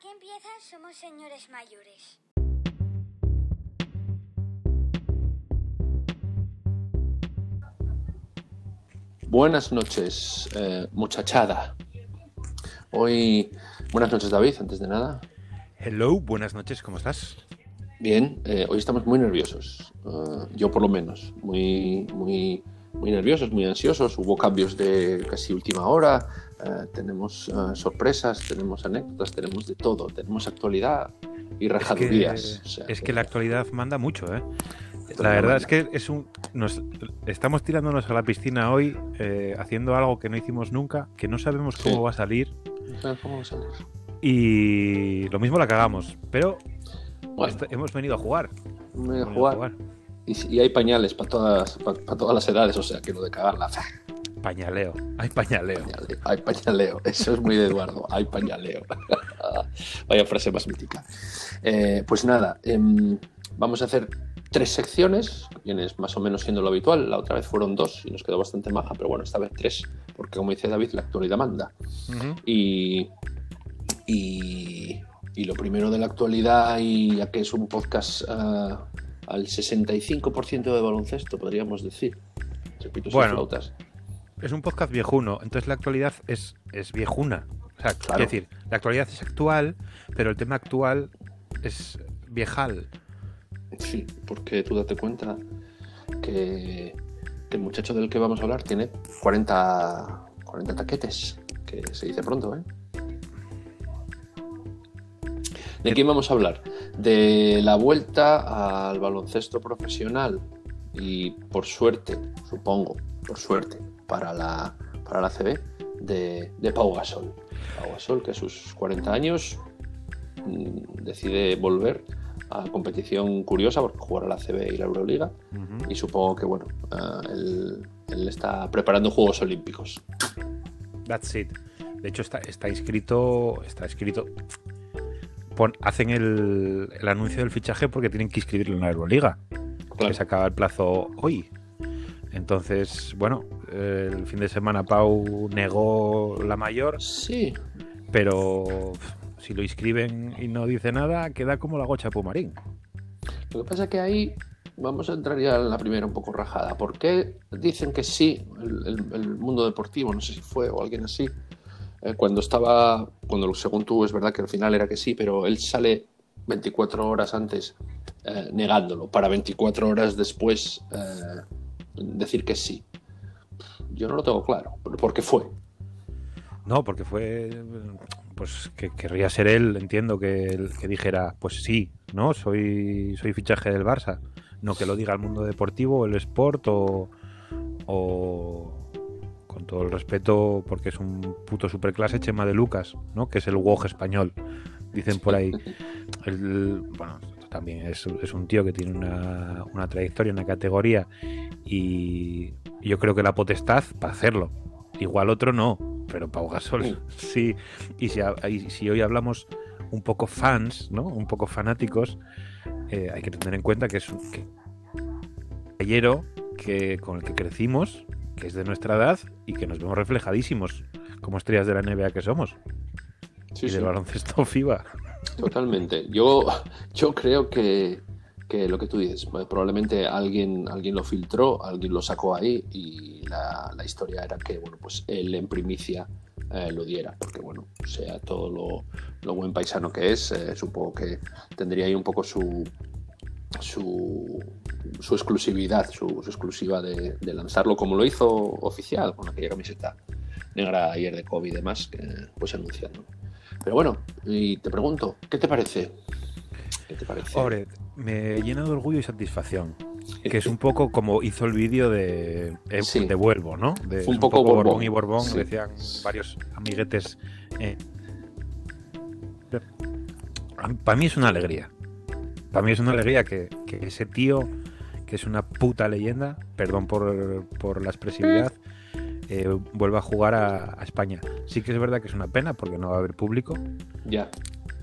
Aquí empiezan Somos Señores Mayores. Buenas noches, eh, muchachada. Hoy, buenas noches David, antes de nada. Hello, buenas noches, ¿cómo estás? Bien, eh, hoy estamos muy nerviosos, eh, yo por lo menos, muy, muy, muy nerviosos, muy ansiosos. Hubo cambios de casi última hora, eh, tenemos eh, sorpresas, tenemos anécdotas, tenemos de todo, tenemos actualidad y Es que, rajadurías. o sea es que- que la actualidad manda mucho, ¿eh? La verdad es que es un, nos, estamos tirándonos a la piscina hoy eh, haciendo algo que no hicimos nunca, que no sabemos cómo Sí. va a salir No ¿Cómo va a salir? y lo mismo la cagamos, pero Bueno, hemos venido a jugar. voy a hemos venido jugar. Y, hay pañales para todas, para todas las edades, o sea que lo de cagarla. Pañaleo, hay pañaleo. Pañaleo, Hay pañaleo, eso es muy de Eduardo, hay pañaleo. Vaya frase más mítica. Eh, pues nada, em, vamos a hacer tres secciones, que viene más o menos siendo lo habitual. La otra vez fueron dos y nos quedó bastante maja, pero bueno, esta vez tres, porque como dice David, la actualidad manda. Y, y lo primero de la actualidad, y ya que es un podcast ah, al 65% de baloncesto, podríamos decir. Repito, Bueno. flautas. Es un podcast viejuno, entonces la actualidad es, es viejuna. O sea, Claro. es decir, la actualidad es actual, pero el tema actual es viejal. Sí, porque tú date cuenta que, que el muchacho del que vamos a hablar tiene 40, 40 taquetes, que se dice pronto, ¿eh? ¿De quién vamos a hablar? De la vuelta al baloncesto profesional y por suerte, supongo, por suerte, para la, para la CB, de, de Pau Gasol. Pau Gasol, que a sus 40 años mm, decide volver a competición curiosa porque jugar a la CB y la Euroliga y supongo que bueno ah, él, él está preparando Juegos Olímpicos That's it. De hecho, está, está inscrito. Está escrito. Pon- hacen el, el anuncio del fichaje porque tienen que inscribirlo en la Euroliga. Claro. Que se acaba el plazo hoy. Entonces, bueno, el fin de semana Pau negó la mayor, sí pero si lo inscriben y no dice nada, queda como la gocha Pumarín. lo que pasa es que ahí vamos a entrar ya en la primera un poco rajada ¿por qué dicen que sí el, el- el mundo deportivo no sé si fue o alguien así eh, cuando estaba cuando según tú es verdad que al final era que sí pero él sale 24 horas antes eh, negándolo para 24 horas después eh, decir que sí yo no lo tengo claro ¿por qué fue? No, porque fue. Pues que querría ser él, entiendo que, que dijera, pues sí, ¿no? Soy, soy fichaje del Barça. No que lo diga el mundo deportivo, el sport o. o con todo el respeto, porque es un puto superclase, Chema de Lucas, ¿no? Que es el WOG español, dicen por ahí. El- bueno, también es, es un tío que tiene una, una trayectoria en la categoría y yo creo que la potestad para hacerlo. Igual otro no, pero Pau Gasol sí. Y si, ha- y si hoy hablamos un poco fans, ¿no? Un poco fanáticos, eh, hay que tener en cuenta que es un que, que, con el que crecimos, que es de nuestra edad y que nos vemos reflejadísimos como estrellas de la NBA que somos. Sí, y sí. del baloncesto FIBA. Totalmente. Yo, yo creo que, que lo que tú dices, probablemente alguien, alguien lo filtró, alguien lo sacó ahí y la, la historia era que bueno, pues él en primicia eh, lo diera, porque bueno, sea todo lo, lo buen paisano que es, eh, supongo que tendría ahí un poco su, su, su exclusividad, su, su exclusiva de, de lanzarlo como lo hizo oficial con aquella camiseta negra ayer de COVID y demás, que, pues anunciando. Pero bueno, y te pregunto, ¿qué te parece? ¿Qué te parece? Hombre, me llena de orgullo y satisfacción. Que es un poco como hizo el vídeo de, eh, Sí. de Vuelvo, ¿no? De, Fue un poco Borbón. y Borbón, Sí. decían varios amiguetes. eh. Para mí es una alegría. Para mí es una alegría que, que ese tío, que es una puta leyenda, perdón por, por la expresividad, eh, vuelva a jugar a, a España. Sí que es verdad que es una pena porque no va a haber público, Ya,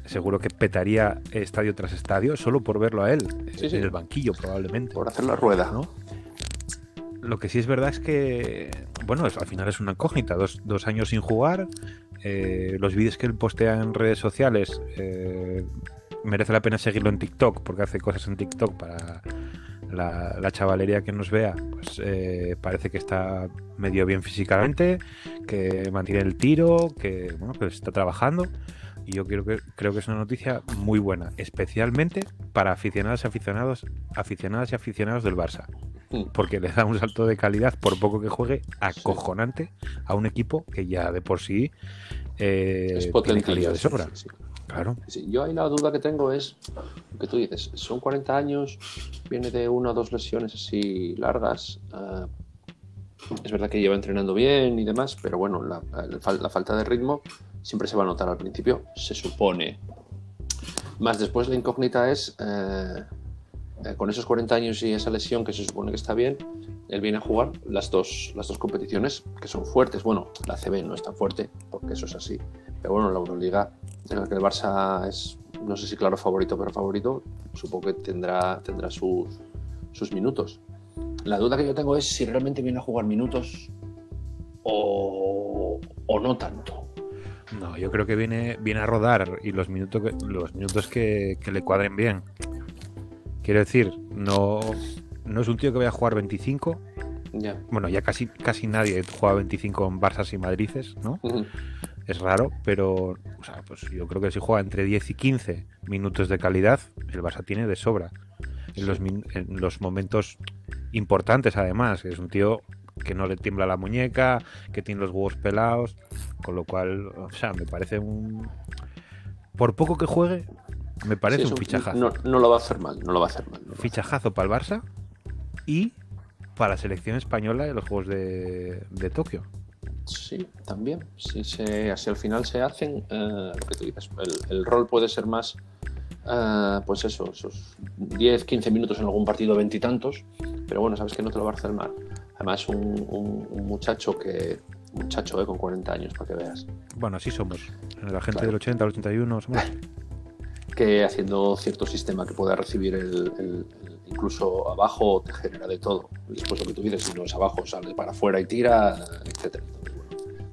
seguro que petaría estadio tras estadio solo por verlo a él Sí, en sí. el banquillo probablemente por hacer la rueda. ¿no? lo que sí es verdad es que bueno es- al final es una incógnita dos, dos años sin jugar eh, los vídeos que él postea en redes sociales, eh, merece la pena seguirlo en TikTok, porque hace cosas en TikTok para la, la chavalería que nos vea. Pues eh, parece que está medio bien físicamente, que mantiene el tiro, que, bueno, que está trabajando. Y yo creo que, creo que es una noticia muy buena, especialmente para aficionados y aficionados, aficionadas y aficionados del Barça Mm. porque le da un salto de calidad por poco que juegue acojonante a un equipo que ya de por sí eh, Es tiene calidad de sobra. Sí, sí. Claro. Yo ahí la duda que tengo es que tú dices, son 40 años, viene de una o dos lesiones así largas. ah, es verdad que lleva entrenando bien y demás, pero bueno, la falta de ritmo siempre se va a notar al principio, se supone. Más después la incógnita es, eh, eh, con esos 40 años y esa lesión que se supone que está bien, él viene a jugar las dos, las dos competiciones que son fuertes. Bueno, la CB no es tan fuerte, porque eso es así. Pero bueno, la Euroliga, en la que el Barça es, no sé si claro favorito, pero favorito, supongo que tendrá, tendrá sus, sus minutos. La duda que yo tengo es si realmente viene a jugar minutos o, o no tanto. No, yo creo que viene, viene a rodar y los minutos que, los minutos que, que le cuadren bien. Quiero decir, no, no es un tío que vaya a jugar 25. Ya. Bueno, ya casi, casi nadie juega 25 en Barças y Madrices, ¿no? Es raro, pero o sea, pues yo creo que si juega entre 10 y 15 minutos de calidad, el Barça tiene de sobra. En los, en los momentos importantes, además, es un tío que no le tiembla la muñeca, que tiene los huevos pelados, con lo cual, o sea, me parece un... Por poco que juegue, me parece Sí, un fichajazo. No, no lo va a hacer mal, no lo va a hacer mal. no Fichajazo para el Barça y para la selección española de los Juegos de, de Tokio. Sí, también. Si, se, si al final se hacen, eh, lo que tú dices, el, el rol puede ser más, eh, pues eso, esos 10, 15 minutos en algún partido, veintitantos, pero bueno, sabes que no te lo va a hacer mal. Además, un, un- un muchacho que, muchacho eh, con 40 años, para que veas, Bueno, así somos. La gente Claro. del 80 al 81 somos... que haciendo cierto sistema que pueda recibir el, el- el- incluso abajo te genera de todo. Después lo que tú dices, si no es abajo, sale para afuera y tira, etcétera.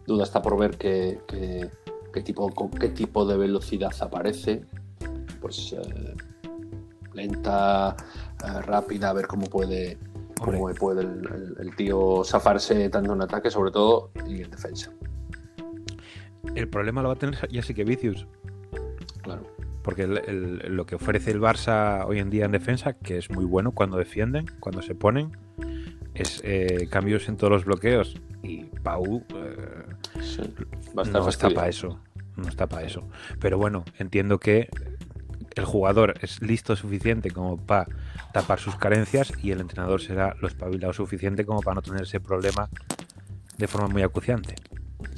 Duda está por ver qué, qué- qué tipo, con qué tipo de velocidad aparece. Pues eh, lenta, eh, rápida, a ver cómo puede, cómo puede el, el- el tío zafarse tanto en ataque, sobre todo, y en defensa. El problema lo va a tener ya sí que Vicius, Claro. porque el- lo que ofrece el Barça hoy en día en defensa, que es muy bueno cuando defienden, cuando se ponen, es eh, cambios en todos los bloqueos. Y Pau eh, Sí, no está para eso. No está para eso. Pero bueno, entiendo que el jugador es listo suficiente como para tapar sus carencias y el entrenador será lo espabilado suficiente como para no tener ese problema de forma muy acuciante.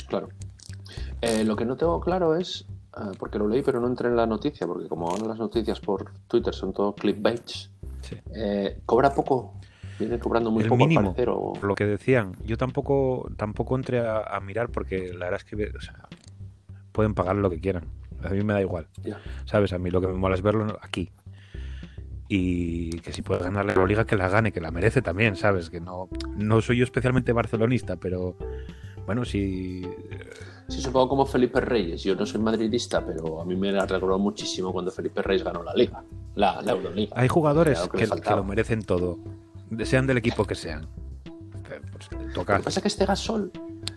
Claro. Eh, lo que no tengo claro es, eh, porque lo leí pero no entré en la noticia, porque como ahora las noticias por Twitter son todo clickbaits, Sí. eh, ¿cobra poco? ¿Viene cobrando muy el poco mínimo, parecer? O... lo que decían. Yo tampoco tampoco entré a, a mirar porque la verdad es que o sea, pueden pagar lo que quieran. A mí me da igual. ¿Sabes? A mí lo que me mola es verlo aquí. Y que si puede ganar la liga, que la gane, que la merece también, ¿sabes? Que no, no soy yo especialmente barcelonista, pero bueno, si. Sí, supongo como Felipe Reyes. Yo no soy madridista, pero a mí me recordó muchísimo cuando Felipe Reyes ganó la Liga, la, la Euroliga. Hay jugadores que lo merecen todo, sean del equipo que sean. Pues, Lo toca. que pasa es que este Gasol,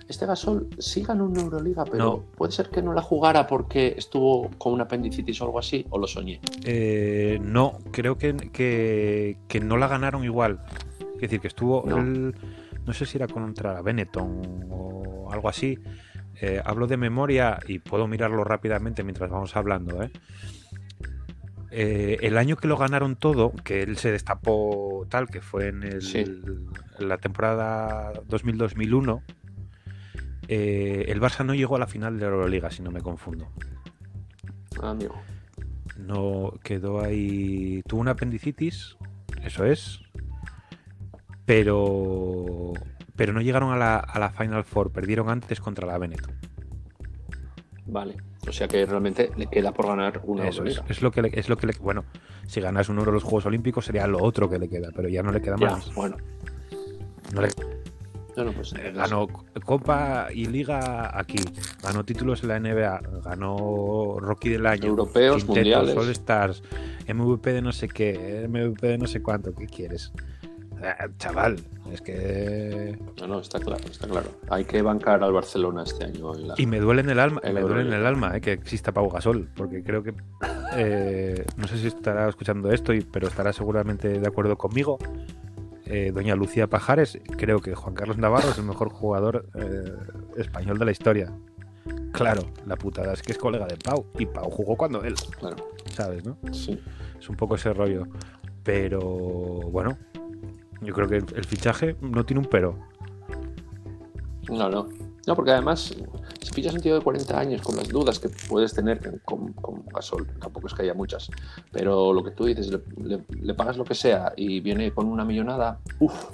este Gasol sí ganó una Euroliga, pero No. puede ser que no la jugara porque estuvo con una apendicitis o algo así, o lo soñé. Eh, no, creo que, que, que no la ganaron igual. Es decir, que estuvo No. el- no sé si era contra Benetton o algo así. Eh, hablo de memoria y puedo mirarlo rápidamente mientras vamos hablando. ¿eh? Eh, el año que lo ganaron todo, que él se destapó tal, que fue en, el- Sí. en la temporada 2000-2001, eh, el Barça no llegó a la final de la Euroliga, si no me confundo. Ah, amigo. No quedó ahí. Tuvo una apendicitis, eso es. Pero. Pero no llegaron a la, a la Final Four, perdieron antes contra la Benetton. Vale. O sea que realmente le queda por ganar una Eso es, lo que le, es lo que le- bueno, si ganas un oro en los Juegos Olímpicos sería lo otro que le queda, pero ya no le queda Ya, más. bueno. No le- Bueno, pues, Eh, Ganó Copa y Liga aquí, ganó títulos en la NBA, ganó Rocky del año, Europeos, mundiales. All Stars, MVP de no sé qué, MVP de no sé cuánto, ¿qué quieres? Eh, chaval, es que No, no, está claro, está claro. Hay que bancar al Barcelona este año. en la- y me duele en el alma, me duele en el alma eh, que exista Pau Gasol, porque creo que eh, no sé si estará escuchando esto, y- pero estará seguramente de acuerdo conmigo. Eh, doña Lucía Pajares, creo que Juan Carlos Navarro es el mejor jugador eh, español de la historia. Claro, la putada es que es colega de Pau y Pau jugó cuando él, Claro, ¿sabes? ¿no? sí. Es un poco ese rollo. Pero bueno, yo creo que el, fichaje no tiene un pero. No, no. No, porque además, si fichas un tío de 40 años con las dudas que puedes tener con, con Gasol, tampoco es que haya muchas, pero lo que tú dices, le, le- pagas lo que sea y viene con una millonada, uff,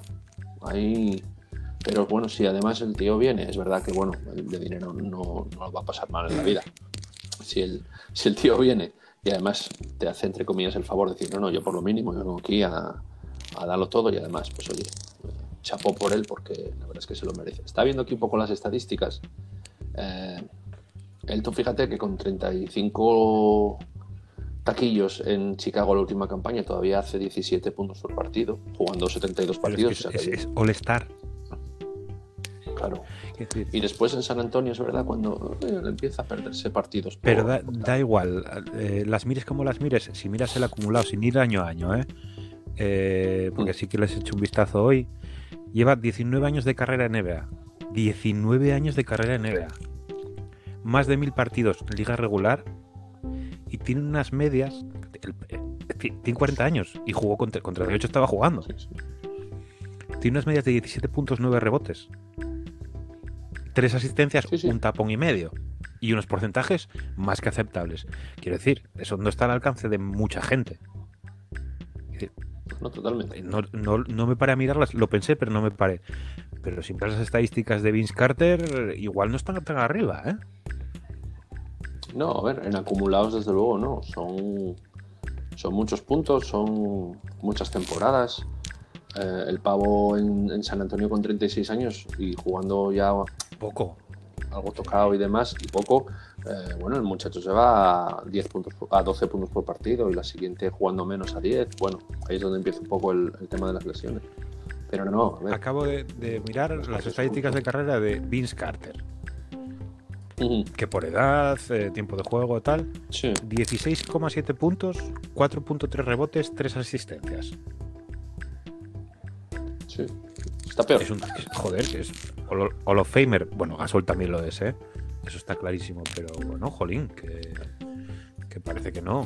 ahí. Pero bueno, si además el tío viene, es verdad que bueno, de dinero no, no va a pasar mal en la vida. Si el, si el tío viene y además te hace, entre comillas, el favor de decir, no, no, yo por lo mínimo yo vengo aquí a, a darlo todo y además, pues oye, chapó por él porque la verdad es que se lo merece. Está viendo aquí un poco las estadísticas. Eh, él, tú fíjate que con 35 taquillos en Chicago la última campaña todavía hace 17 puntos por partido, jugando 72 Pero es, que partidos. es, o sea que, es- es All-Star. claro. Y después en San Antonio es verdad cuando eh, empieza a perderse partidos. por- Pero da, por da igual, eh, las mires como las mires, si miras el acumulado, sin ir año a año, ¿eh? Eh, porque Mm. sí que les he hecho un vistazo hoy, lleva 19 años de carrera en NBA. 19 años de carrera en NBA. Más de mil partidos en liga regular y tiene unas medias. el- eh, ti- tiene 40 años y jugó contra, contra 38 estaba jugando. Tiene unas medias de 17 puntos, 9 rebotes. Tres asistencias, Sí, sí. un tapón y medio. Y unos porcentajes más que aceptables. Quiero decir, eso no está al alcance de mucha gente. No, totalmente. No, no, no me paré a mirarlas, lo pensé, pero no me paré. Pero si miras las estadísticas de Vince Carter, igual no están tan arriba, ¿eh? No, a ver, en acumulados desde luego no. Son, son muchos puntos, son muchas temporadas. Eh, el pavo en, en San Antonio con 36 años y jugando ya Poco. algo tocado y demás, y poco, eh, bueno, el muchacho se va a 10 puntos a 12 puntos por partido y la siguiente jugando menos a 10. Bueno, ahí es donde empieza un poco el, el tema de las lesiones. Pero no, a ver. Acabo de, de mirar las estadísticas de carrera de Vince Carter. Que por edad, eh, tiempo de juego, tal, Sí, 16,7 puntos, 4.3 rebotes, 3 asistencias. sí. Está peor. Es un, es- joder, que es Hall of Famer. Bueno, Gasol también lo es, ¿eh? Eso está clarísimo, pero bueno, jolín, que, parece que no.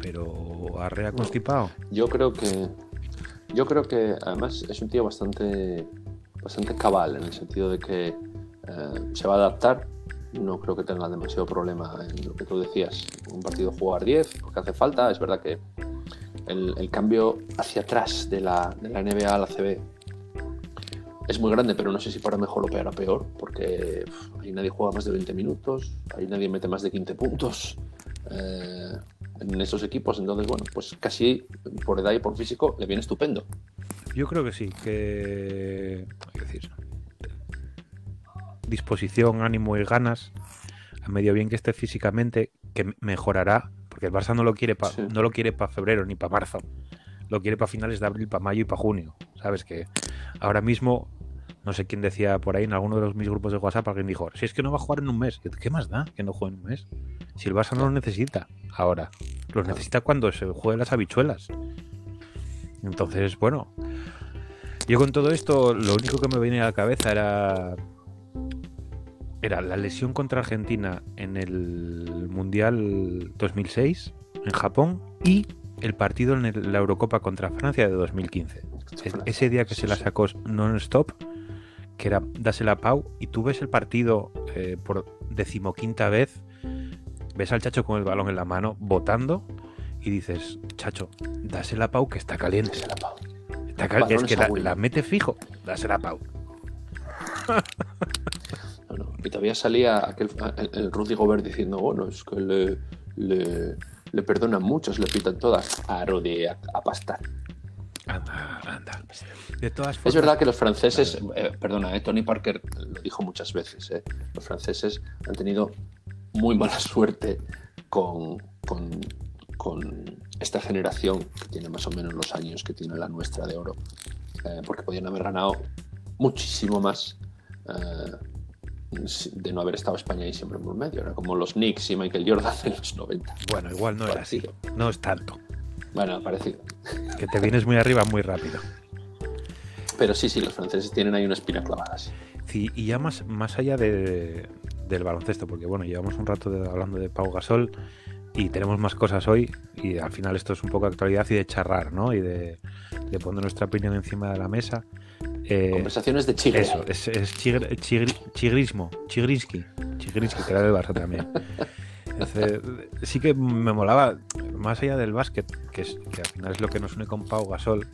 Pero arrea constipado. Yo creo que. Yo creo que además es un tío bastante. bastante cabal, en el sentido de que eh, se va a adaptar. No creo que tenga demasiado problema en lo que tú decías. Un partido jugar 10, porque hace falta. Es verdad que el, el cambio hacia atrás de la, de la NBA a la CB es muy grande, pero no sé si para mejor o para peor, porque ahí nadie juega más de 20 minutos, ahí nadie mete más de 15 puntos eh, en esos equipos. Entonces, bueno, pues casi por edad y por físico le viene estupendo. Yo creo que sí, que. Es decir, disposición, ánimo y ganas, a medio bien que esté físicamente, que mejorará, porque el Barça no lo quiere para Sí. no lo quiere para febrero ni para marzo, lo quiere para finales de abril, para mayo y para junio. Sabes que ahora mismo, no sé quién decía por ahí en alguno de los mis grupos de WhatsApp, alguien dijo, si es que no va a jugar en un mes, ¿qué más da que no juegue en un mes? Si el Barça no lo necesita ahora, los necesita cuando se jueguen las habichuelas. Entonces, bueno, yo con todo esto, lo único que me venía a la cabeza era. Era la lesión contra Argentina en el Mundial 2006 en Japón y el partido en el- la Eurocopa contra Francia de 2015. Es- ese día que se la sacó non-stop, que era dásela a Pau, y tú ves el partido eh, por decimoquinta vez, ves al Chacho con el balón en la mano, botando, y dices, Chacho, dásela a Pau que está caliente. Se la pa- Está cal- es que la, mete fijo, dásela a Pau. No, no. Y todavía salía aquel, el, el Rudy Gobert diciendo, bueno, es que le, le, le perdonan muchos, le pitan todas. A Rudy, a, a pastar. Anda, anda. De todas Es verdad que los franceses, eh, perdona, eh, Tony Parker lo dijo muchas veces, eh, los franceses han tenido muy mala suerte con, con, con esta generación que tiene más o menos los años que tiene la nuestra de oro, eh, porque podían haber ganado muchísimo más eh, de no haber estado España ahí siempre por medio. Era como los Knicks y Michael Jordan en los 90. Bueno, igual no era así. No es tanto. Bueno, parecido. Que te vienes muy arriba muy rápido. Pero sí, sí, los franceses tienen ahí una espina clavada. sí. Sí, y ya más, más allá de- del baloncesto, porque bueno, llevamos un rato de- hablando de Pau Gasol y tenemos más cosas hoy y al final esto es un poco de actualidad y de charrar, ¿no? Y de, de poner nuestra opinión encima de la mesa. Eh, Conversaciones de chile. eso, es, es chigr- chigri- chigrismo, chigrinsky, chigrinsky, que era del Barça también. Sí que me molaba, más allá del básquet, que, es, que al final es lo que nos une con Pau Gasol,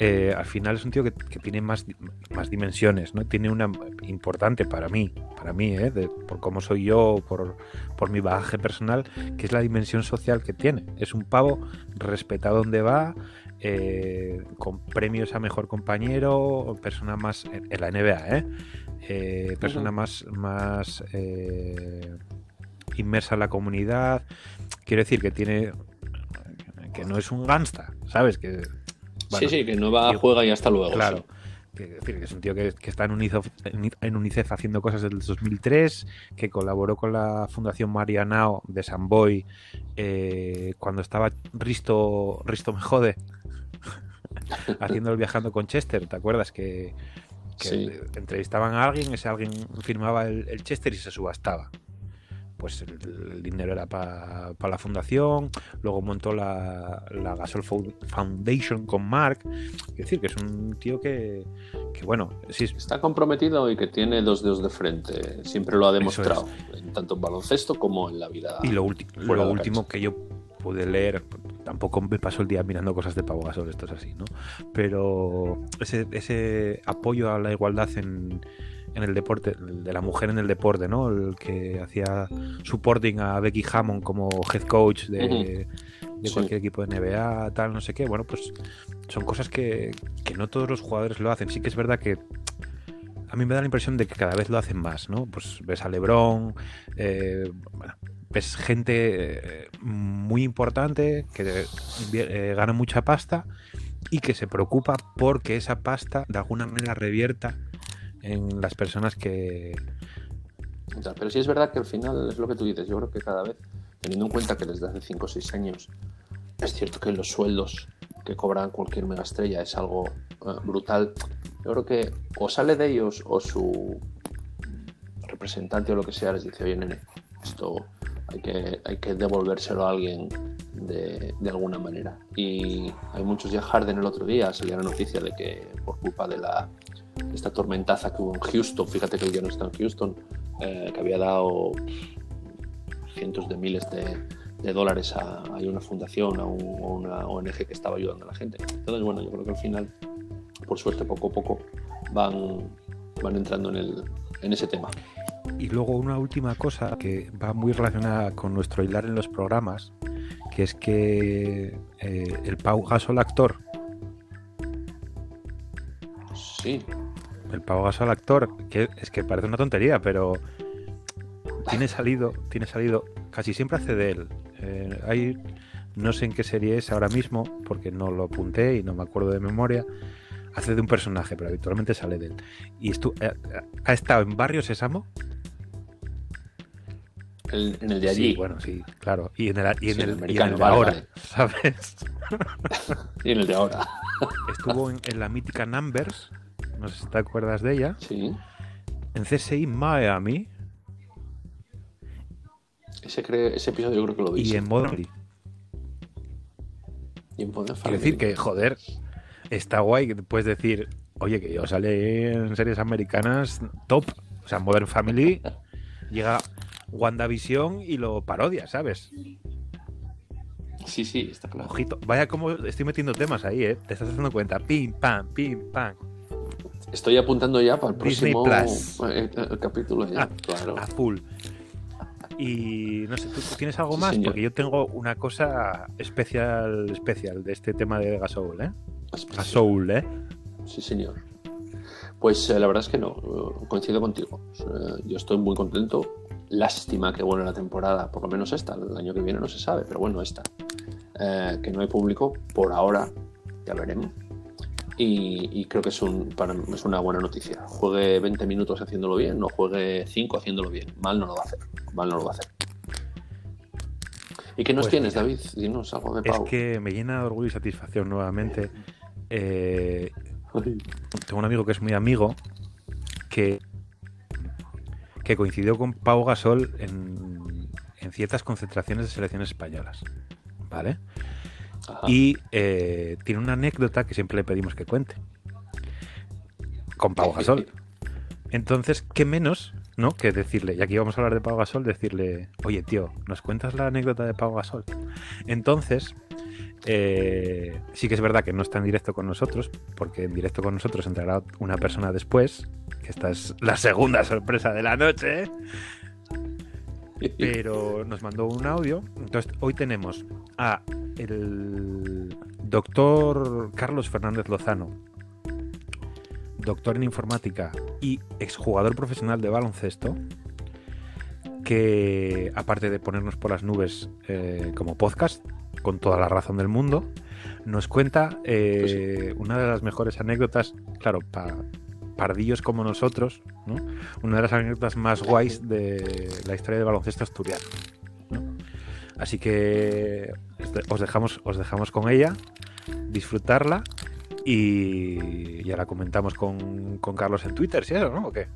eh, al final es un tío que, que tiene más, más dimensiones, ¿no? Tiene una importante para mí, para mí, ¿eh? De- por cómo soy yo, por, por mi bagaje personal, que es la dimensión social que tiene. Es un pavo respetado donde va, eh, con premios a mejor compañero, persona más en, en la NBA, ¿eh? Eh, persona más, más eh, inmersa en la comunidad. Quiero decir que tiene que no es un gangsta, ¿sabes? Que bueno, sí, sí, que no va, yo- juega y hasta luego. Claro. sí. Que, es decir, que es un tío que, que está en UNICEF, en UNICEF haciendo cosas desde el 2003, que colaboró con la Fundación Marianao de San Boy eh, cuando estaba Risto, Risto me jode, haciendo el viajando con Chester, ¿te acuerdas? Que, que Sí. entrevistaban a alguien, ese alguien firmaba el, el Chester y se subastaba. Pues el, el dinero era para la fundación, luego montó la, la Gasol Fou- Foundation con Mark. Es decir, que es un tío que, que bueno, sí, es- Está comprometido y que tiene dos dedos de frente. Siempre lo ha demostrado, en tanto en baloncesto como en la vida. y lo, lo la último que yo pude leer, tampoco me paso el día mirando cosas de Pau Gasol, esto es así, ¿no? Pero ese, ese apoyo a la igualdad en, en el deporte, de la mujer en el deporte, ¿no? El que hacía supporting a Becky Hammond como head coach de, Ujú. de Sí. cualquier equipo de NBA, tal, no sé qué. Bueno, pues son cosas que, que no todos los jugadores lo hacen. Sí que es verdad que a mí me da la impresión de que cada vez lo hacen más, ¿no? Pues ves a LeBron, eh, bueno, ves gente eh, muy importante que eh, gana mucha pasta y que se preocupa porque esa pasta de alguna manera revierta en las personas que... Pero sí es verdad que al final es lo que tú dices. Yo creo que cada vez, teniendo en cuenta que desde hace 5 o 6 años es cierto que los sueldos que cobran cualquier megaestrella es algo eh, brutal. Yo creo que o sale de ellos o su representante o lo que sea les dice, oye, nene, esto hay que, hay que devolvérselo a alguien de, de alguna manera. Y hay muchos ya Harden el otro día, salía la noticia de que por culpa de la esta tormentaza que hubo en Houston, fíjate que él ya no está en Houston, eh, que había dado cientos de miles de, de dólares a, a una fundación, a, un- a una ONG que estaba ayudando a la gente. Entonces, bueno, yo creo que al final, por suerte, poco a poco van, van entrando en, el, en ese tema. Y luego una última cosa que va muy relacionada con nuestro hilar en los programas, que es que eh, el Pau Gasol actor, Sí, el Pau Gasol actor, que es que parece una tontería, pero tiene salido, tiene salido, casi siempre hace de él. Eh, hay, no sé en qué serie es ahora mismo, porque no lo apunté y no me acuerdo de memoria. Hace de un personaje, pero habitualmente sale de él. Y estu- eh, ha estado en Barrio Sésamo. el- en el de allí Sí, bueno, sí, claro. Y en el, y en Sí, el el, y en el de vale, ahora, vale. ¿sabes? y en el de ahora. Estuvo en, en la mítica Numbers, no sé si te acuerdas de ella, Sí, en CSI Miami ese, cre- ese episodio yo creo que lo vi. y en Modern Family. Y en Modern Quiero decir que, joder, está guay que puedes decir, oye, que yo sale en series americanas top. O sea, Modern Family llega WandaVision y lo parodia, ¿sabes? Sí, sí, está claro. Ojito, vaya como estoy metiendo temas ahí, ¿eh? Te estás dando cuenta. Pim, pam, pim, pam. Estoy apuntando ya para el Disney próximo Plus. eh, eh, capítulo ya, Ah, claro. A full. Y no sé, ¿tú, tienes algo Sí, más? señor. Porque yo tengo una cosa especial, especial de este tema de Gasol, ¿eh? A Soul, ¿eh? Sí, señor. Pues eh, la verdad es que no, coincido contigo. yo estoy muy contento. Lástima que bueno la temporada, por lo menos esta, el año que viene no se sabe, pero bueno, esta. Eh, que no hay público por ahora, ya veremos. Y, creo que es, un, para, es una buena noticia. Juegue 20 minutos haciéndolo bien, no juegue 5 haciéndolo bien. Mal no lo va a hacer. Mal no lo va a hacer. ¿Y qué nos pues tienes, David? Dinos algo de Pau. Es que me llena de orgullo y satisfacción nuevamente. Eh, tengo un amigo que es muy amigo que, que coincidió con Pau Gasol en, en ciertas concentraciones de selecciones españolas. ¿Vale? Y eh, tiene una anécdota que siempre le pedimos que cuente. Con Pau Gasol. Entonces, ¿qué menos, no? Que decirle, y aquí vamos a hablar de Pau Gasol, decirle, oye, tío, ¿nos cuentas la anécdota de Pau Gasol? Entonces, eh, sí que es verdad que no está en directo con nosotros, porque en directo con nosotros entrará una persona después, que esta es la segunda sorpresa de la noche. Pero nos mandó un audio. Entonces, hoy tenemos a el doctor Carlos Fernández Lozano, doctor en informática y exjugador profesional de baloncesto, que aparte de ponernos por las nubes eh, como podcast, con toda la razón del mundo, nos cuenta eh, una de las mejores anécdotas, claro, para pardillos como nosotros, una de las anécdotas más guays de la historia del baloncesto asturiano. Así que os dejamos, os dejamos con ella, disfrutarla y ya la comentamos con, Carlos en Twitter, ¿sí no? ¿O qué?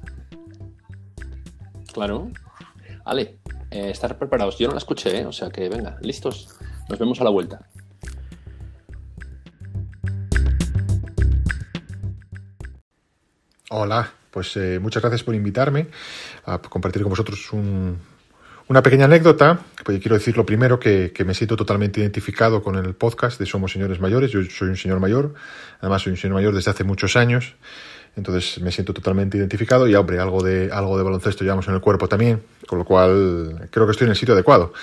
Claro. Ale, eh, estar preparados. Yo no la escuché, ¿eh? o sea que venga, listos. Nos vemos a la vuelta. Hola, pues eh, muchas gracias por invitarme a compartir con vosotros una pequeña anécdota. Pues quiero decir lo primero que, me siento totalmente identificado con el podcast de Somos Señores Mayores. Yo soy un señor mayor, además soy un señor mayor desde hace muchos años. Entonces me siento totalmente identificado y, hombre, algo de, algo de baloncesto llevamos en el cuerpo también, con lo cual creo que estoy en el sitio adecuado.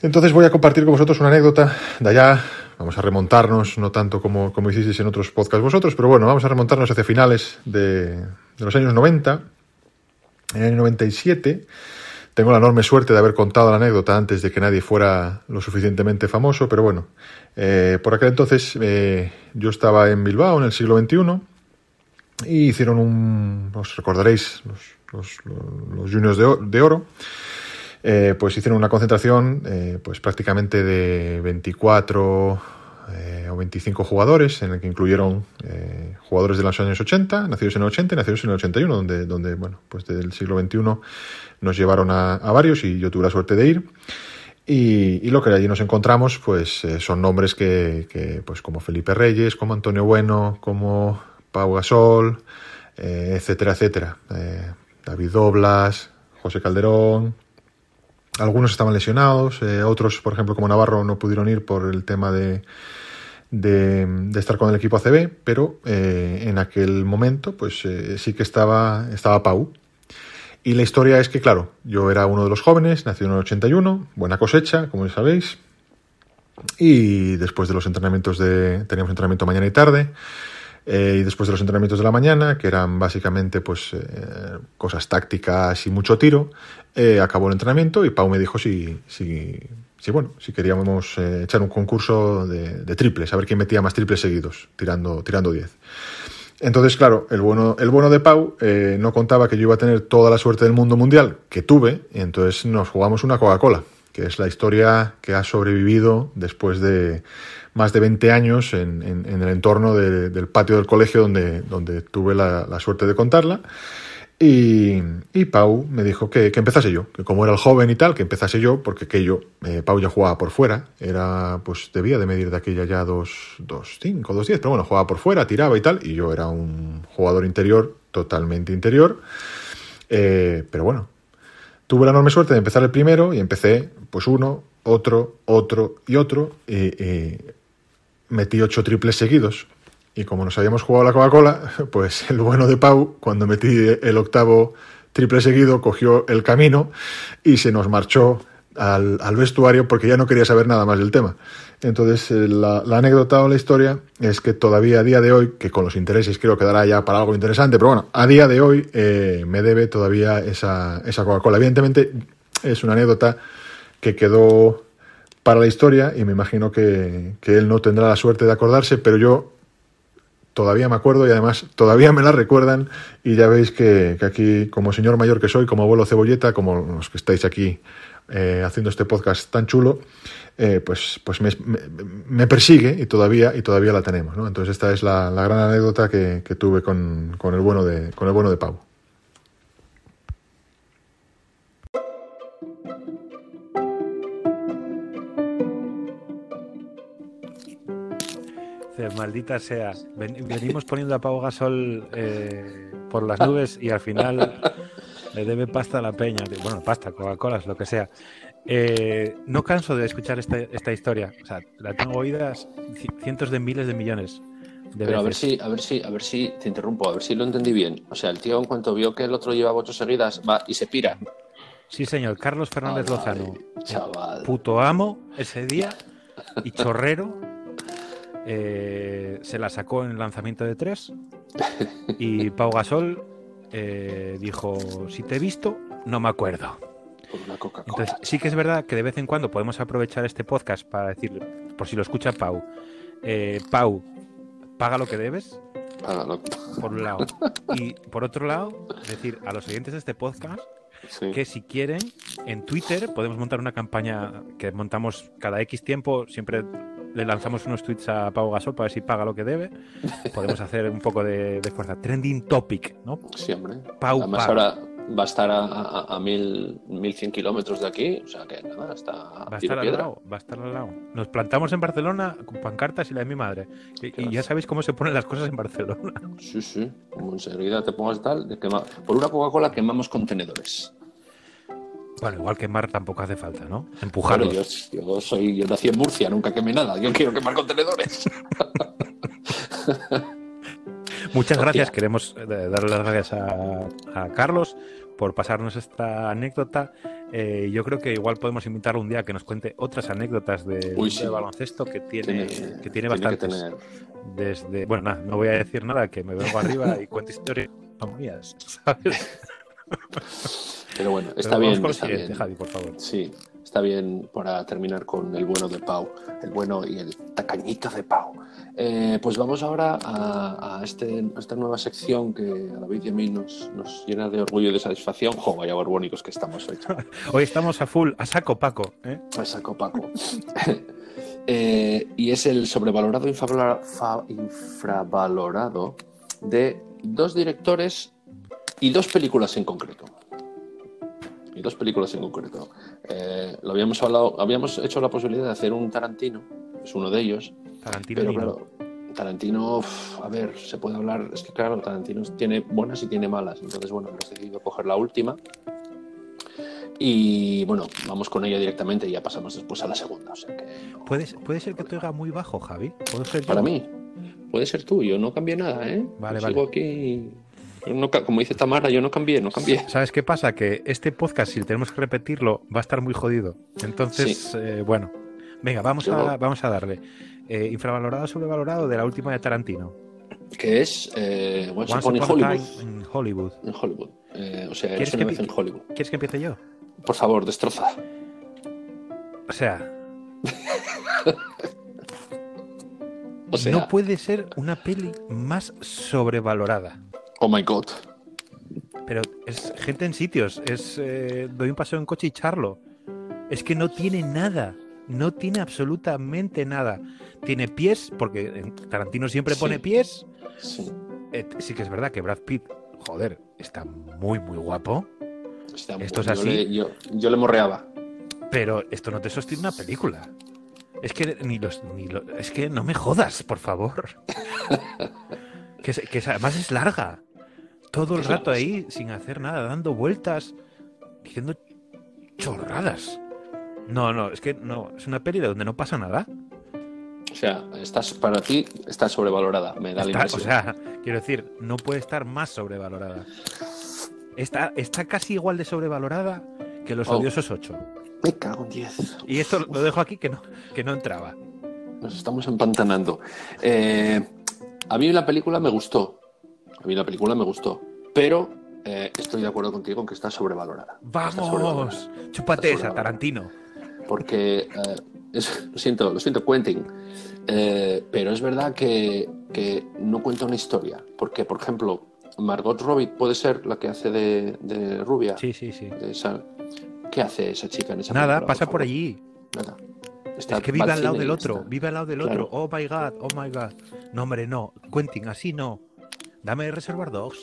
Entonces voy a compartir con vosotros una anécdota de allá Vamos a remontarnos, no tanto como, como hicisteis en otros podcasts vosotros, pero bueno, vamos a remontarnos hacia finales de, los años 90. En el año 97 tengo la enorme suerte de haber contado la anécdota antes de que nadie fuera lo suficientemente famoso, pero bueno, eh, por aquel entonces eh, yo estaba en Bilbao en el siglo XXI y hicieron un, os recordaréis, los, los, juniors de, oro, eh, pues hicieron una concentración eh, pues prácticamente de 24 eh, o 25 jugadores, en el que incluyeron jugadores de los años 80, nacidos en el 80 y nacidos en el 81, donde, donde bueno, pues del siglo XXI nos llevaron a, varios y yo tuve la suerte de ir. Y, lo que allí nos encontramos, pues son nombres que, pues como Felipe Reyes, como Antonio Bueno, como Pau Gasol, etcétera, etcétera. David Doblas, José Calderón, algunos estaban lesionados, eh, otros, por ejemplo, como Navarro, no pudieron ir por el tema de, de, estar con el equipo ACB, pero eh, en aquel momento, pues eh, sí que estaba, estaba Pau. Y la historia es que, claro, yo era uno de los jóvenes, nacido en el 81, buena cosecha, como ya sabéis, y después de los entrenamientos de... teníamos entrenamiento mañana y tarde, y después de los entrenamientos de la mañana, que eran básicamente pues cosas tácticas y mucho tiro, eh, acabó el entrenamiento y Pau me dijo si, si, bueno, si queríamos echar un concurso de, triples, a ver quién metía más triples seguidos, tirando, tirando 10. Entonces, claro, el bueno, el bueno de Pau no contaba que yo iba a tener toda la suerte del mundo mundial, que tuve, y entonces nos jugamos una Coca-Cola, que es la historia que ha sobrevivido después de más de 20 años en, el entorno del patio del colegio donde, donde tuve la, suerte de contarla. Y, Pau me dijo que, empezase yo, que como era el joven y tal, que empezase yo, porque que yo, eh, Pau ya jugaba por fuera, era, pues debía de medir de aquella ya 2.5, 2.10, pero bueno, jugaba por fuera, tiraba y tal, y yo era un jugador interior, totalmente interior, eh, pero bueno, tuve la enorme suerte de empezar el primero y empecé, pues uno, otro, otro y otro, y metí ocho triples seguidos. Y como nos habíamos jugado la Coca-Cola, pues el bueno de Pau, cuando metí el octavo triple seguido, cogió el camino y se nos marchó al, vestuario porque ya no quería saber nada más del tema. Entonces, eh, la, anécdota o la historia es que todavía a día de hoy, que con los intereses creo que dará ya para algo interesante, pero bueno, a día de hoy eh, me debe todavía esa, esa Coca-Cola. Evidentemente, es una anécdota que quedó para la historia y me imagino que él no tendrá la suerte de acordarse, pero yo todavía me acuerdo y además todavía me la recuerdan y ya veis que, que aquí, como señor mayor que soy, como abuelo cebolleta, como los que estáis aquí eh, haciendo este podcast tan chulo, eh, pues, pues me, me, persigue y todavía, y todavía la tenemos. ¿no? Entonces esta es la, la gran anécdota que, que tuve con, con, el bueno de, con el bueno de Pau. Maldita sea. Ven, venimos poniendo a Pau Gasol eh, por las nubes y al final le debe pasta a la peña. Bueno, pasta, Coca-Cola, lo que sea. Eh, no canso de escuchar esta, esta, historia. O sea, la tengo oídas cientos de miles de millones. De Pero a ver si, a ver si, a ver si te interrumpo, a ver si lo entendí bien. O sea, el tío en cuanto vio que el otro lleva ocho seguidas, va y se pira. Sí, señor, Carlos Fernández Lozano. chaval. Puto amo ese día y chorrero. Eh, se la sacó en el lanzamiento de tres. Y Pau Gasol eh, dijo: Si te he visto, no me acuerdo. Una. Entonces, sí que es verdad que de vez en cuando podemos aprovechar este podcast para decirle, por si lo escucha Pau, eh, Pau, paga lo que debes, Págalo. por un lado. Y por otro lado, decir a los oyentes de este podcast Sí. que si quieren, en Twitter podemos montar una campaña que montamos cada X tiempo, siempre le lanzamos unos tweets a Pau Gasol para ver si paga lo que debe. Podemos hacer un poco de, de fuerza. Trending topic, ¿no? Sí, hombre. Pau Además, ahora va a estar a, a, a mil, 1100 kilómetros de aquí, o sea que nada, está Va a estar al lado, va a estar al lado. Nos plantamos en Barcelona con pancartas y la de mi madre. Y, y ya sabéis cómo se ponen las cosas en Barcelona. Sí, sí. Como enseguida te pongas tal, de quema- por una Coca-Cola quemamos contenedores. Bueno, igual quemar tampoco hace falta, ¿no? Empujarlos. yo, yo soy, yo nací en Murcia, nunca quemé nada. Yo quiero quemar contenedores. Muchas Hostia. gracias. Queremos eh, darle las gracias a, a Carlos por pasarnos esta anécdota. Eh, yo creo que igual podemos invitarlo un día a que nos cuente otras anécdotas de, Uy, de sí. baloncesto que tiene, Tiene- que tiene tiene bastantes. Desde, bueno, nada, no voy a decir nada, que me vengo arriba y cuento historias ¿sabes? Pero bueno, está bien. Está bien. Javi, por favor. Sí, está bien para terminar con el bueno de Pau, el bueno y el tacañito de Pau. Eh, pues vamos ahora a, a este, a esta nueva sección que a David y a mí nos, nos llena de orgullo y de satisfacción. Jo, vaya borbónicos que estamos hoy. Hoy estamos a full, a saco Paco. ¿eh? Me saco Paco. Eh, y es el sobrevalorado infravalorado de dos directores y dos películas en concreto. Y dos películas en concreto. Eh, lo habíamos hablado, habíamos hecho la posibilidad de hacer un Tarantino, es uno de ellos, Tarantino. pero claro, Tarantino, uf, a ver, se puede hablar, es que claro, Tarantino tiene buenas y tiene malas, entonces bueno, hemos decidido coger la última. Y bueno, vamos con ella directamente y ya pasamos después a la segunda. O sea que no- ¿Puede, puede ser que te oiga muy bajo, Javi. ¿Puedo ser yo? para mí, puede ser tú, yo no cambié nada, ¿eh? Vale, sigo aquí. No como dice Tamara, yo no cambié, no cambié. ¿Sabes qué pasa? Que este podcast, si tenemos que repetirlo, va a estar muy jodido. Entonces, eh, bueno, venga, vamos, Yo- a, vamos a darle. Eh, infravalorado, sobrevalorado de la última de Tarantino. Que es eh, Once, Once Upon Hollywood. In Hollywood. En Hollywood. Eh, o sea, ¿Quieres que en Hollywood. ¿Quieres que empiece yo? Por favor, destroza. O sea, O sea, no puede ser una peli más sobrevalorada. Oh my god. Pero es gente en sitios, es eh, doy un paseo en coche y charlo. Es que no tiene nada, no tiene absolutamente nada. Tiene pies, porque Tarantino siempre Sí. pone pies. Sí, Eh, sí que es verdad que Brad Pitt, joder, está muy, muy guapo, está Esto es yo así. le- yo, yo le morreaba. pero esto no te sostiene una película. Es que ni los, ni lo- es que no me jodas, por favor. que, que además es larga. Todo el rato ahí sin hacer nada, dando vueltas, diciendo chorradas. No, no, es que no, es una peli de donde no pasa nada. O sea, estás, para ti está sobrevalorada, me da la Está- o impresión. sea, quiero decir, no puede estar más sobrevalorada. Está, está casi igual de sobrevalorada que los Oh. odiosos 8. Me cago en 10. Y esto lo dejo aquí que no, que no entraba. Nos estamos empantanando. Eh, a mí la película me gustó. A mí la película me gustó. Pero eh, estoy de acuerdo contigo en que está sobrevalorada. Está sobrevalorada. ¡Vamos! Chúpate Está esa, Tarantino. Porque, eh, es- lo siento, lo siento, Quentin. Eh, pero es verdad que, que no cuenta una historia. Porque, por ejemplo, Margot Robbie puede ser la que hace de, de rubia. Sí, sí, sí. de esa- ¿Qué hace esa chica en esa Nada, película, pasa por allí. Nada. Está- Es que vive al lado del otro, está. vive al lado del Claro. otro. Oh my god, oh my god. No, hombre, no. Quentin, así no. Dame Reservoir Dogs.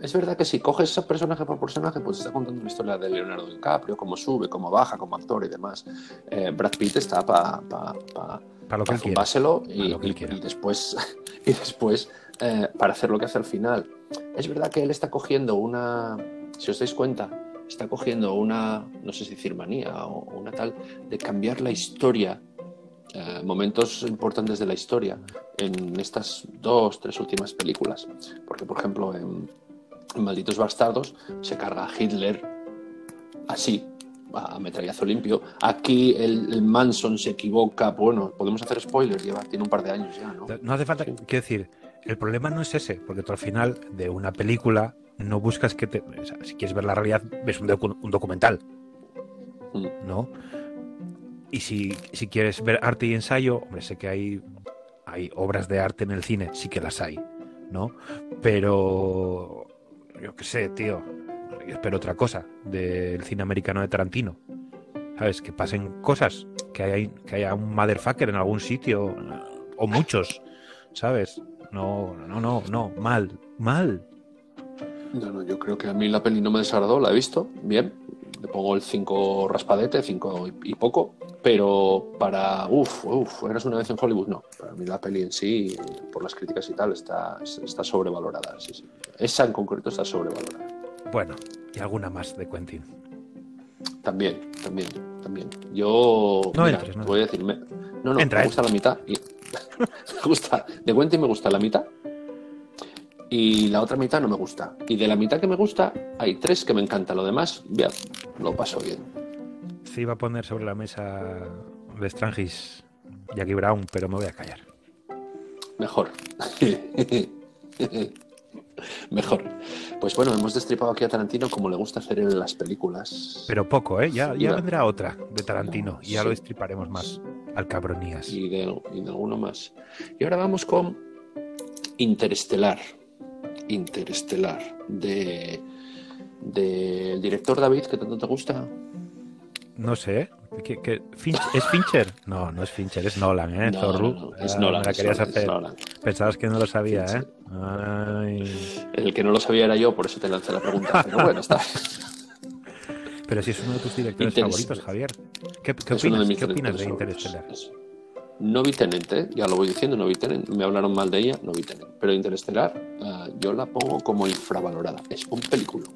Es verdad que si coges ese personaje por personaje, pues está contando la historia de Leonardo DiCaprio, cómo sube, cómo baja como actor y demás. Eh, Brad Pitt está para pa, pa, Para lo que pa quiera. Pa' y, lo que y- y después, y después eh, para hacer lo que hace al final. Es verdad que él está cogiendo una, si os dais cuenta, está cogiendo una, no sé si decir manía o una tal, de cambiar la historia, eh, momentos importantes de la historia en estas dos, tres últimas películas. Porque, por ejemplo, en, Malditos Bastardos se carga a Hitler así, a, a metrallazo limpio. Aquí el, el Manson se equivoca. Bueno, podemos hacer spoilers, lleva, tiene un par de años ya, ¿no? No hace falta, Sí. quiero decir, el problema no es ese, porque tú al final de una película no buscas que te. o sea, si quieres ver la realidad, ves un, docu- un documental, Mm. ¿no? Y si, si quieres ver arte y ensayo, hombre, sé que hay, obras de arte en el cine, sí que las hay, ¿no? Pero. Yo qué sé, tío. Yo espero otra cosa del cine americano de Tarantino. ¿Sabes? Que pasen cosas, que haya, que haya un motherfucker en algún sitio, o muchos, ¿sabes? No, no, no, no, mal, mal. Yo creo que a mí la peli no me desagradó, la he visto, bien. Le pongo el 5 raspadete, 5 y, y poco. Pero para, uff, uff, eras una vez en Hollywood, no. Para mí la peli en sí, por las críticas y tal, está, está sobrevalorada. Sí, sí. Esa en concreto está sobrevalorada. Bueno, y alguna más de Quentin. También, también, también. Yo. No mira, entres, no te voy a decir. me- no, no, Entra, me eh. gusta la mitad. y- me gusta. De Quentin me gusta la mitad. Y la otra mitad no me gusta. Y de la mitad que me gusta, hay tres que me encantan. Lo demás, bien, lo paso bien. Se iba a poner sobre la mesa de Strangis Jackie Brown, pero me voy a callar. Mejor. Mejor. Pues bueno, hemos destripado aquí a Tarantino como le gusta hacer en las películas. Pero poco, ¿eh? Ya, ya No. vendrá otra de Tarantino y ya Sí. lo destriparemos más al cabronías. y de, y de alguno más. Y ahora vamos con Interestelar. Interestelar. De del director David, que tanto te gusta. No sé, ¿qué, qué- Finch- ¿es Fincher? No, no es Fincher, es Nolan, ¿eh? No, no, no, es Ah, Nolan. es. Nolan. Pensabas que no lo sabía, ¿eh? Ay. El que no lo sabía era yo, por eso te lancé la pregunta. Pero bueno, está. Pero si es uno de tus directores favoritos, Javier. ¿Qué, opinas? ¿Qué opinas de Interestelar? favoritos. Es- No vi Tenente, ya lo voy diciendo, no vi Tenente. Me hablaron mal de ella, no vi Tenente. Pero Interestelar, ah, yo la pongo como infravalorada. Es un peliculón.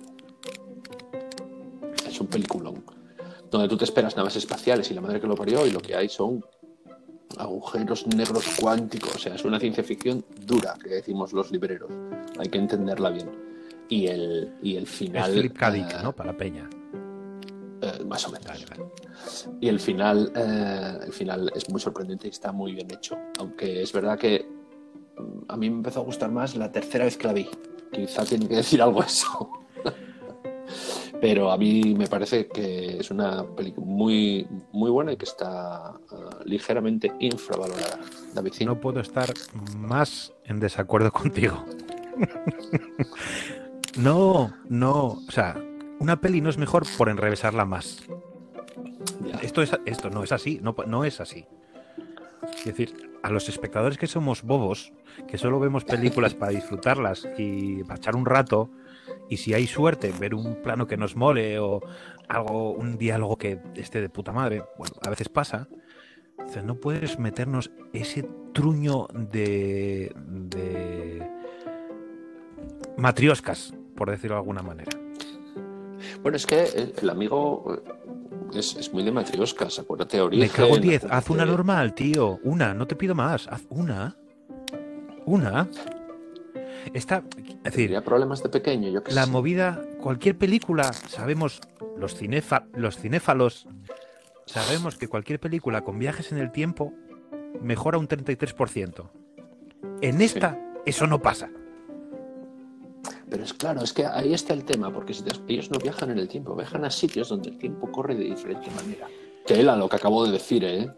Es un peliculón. Donde tú te esperas naves espaciales y la madre que lo parió, y lo que hay son agujeros negros cuánticos. O sea, es una ciencia ficción dura, que decimos los libreros. Hay que entenderla bien. Y el, y el Es final. Philip K. Dick, ah, ¿no? Para peña. Eh, más o menos. Vale, vale. Y el final, eh, el final es muy sorprendente y está muy bien hecho. Aunque es verdad que mm, a mí me empezó a gustar más la tercera vez que la vi. Quizá tiene que decir algo eso. Pero a mí me parece que es una película muy, muy buena y que está eh, ligeramente infravalorada. David, ¿sí? No puedo estar más en desacuerdo contigo. no, no. O sea, una peli no es mejor por enrevesarla más. Ya. Esto, es, esto no es así, no, no es así. Es decir, a los espectadores que somos bobos, que solo vemos películas para disfrutarlas y para echar un rato, y si hay suerte, ver un plano que nos mole o algo, un diálogo que esté de puta madre, bueno, a veces pasa. Entonces, no puedes meternos ese truño de, de matrioscas, por decirlo de alguna manera. Bueno, es que el, amigo eh, es, es muy de matrioscas. Acuérdate, Me origen. cago en 10. Haz una normal, tío. Una, no te pido más. Haz una. Una. Está, es decir, Tendría problemas de pequeño, yo la sé. movida, cualquier película, sabemos, los, cinefa, los cinéfalos, sabemos que cualquier película con viajes en el tiempo mejora un 33%. En esta, eso no pasa. Pero es claro, es que ahí está el tema, porque si te- ellos no viajan en el tiempo, viajan a sitios donde el tiempo corre de diferente manera. Tela lo que acabo de decir, ¿eh?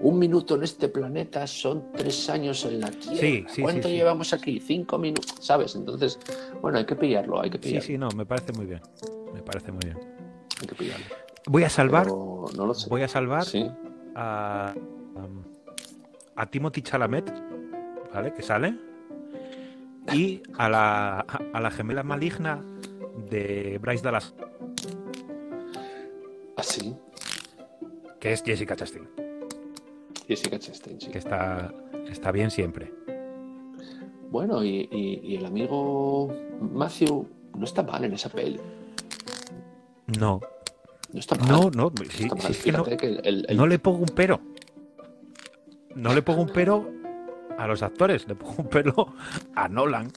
Un minuto en este planeta son tres años en la Tierra. Sí, sí, ¿Cuánto sí, sí. llevamos aquí? Cinco minutos, ¿sabes? Entonces, bueno, hay que pillarlo, hay que Sí, pillarlo. sí, no, me parece muy bien. Me parece muy bien. Hay que pillarlo. Voy a salvar, Pero no lo sé. voy a salvar Sí. a, a Timothy Chalamet, ¿vale? Que sale. Y a la, a la gemela maligna de Bryce Dallas, Así. que es Jessica Chastain, Jessica Chastain, sí. que está, está bien siempre. Bueno, y, y- y el amigo Matthew no está mal en esa peli. No, No está mal. no, no, sí, está sí, mal. es que no, Fíjate que el- el- el- no le pongo un pero. No le pongo un pero a los actores, le pongo un pero a Nolan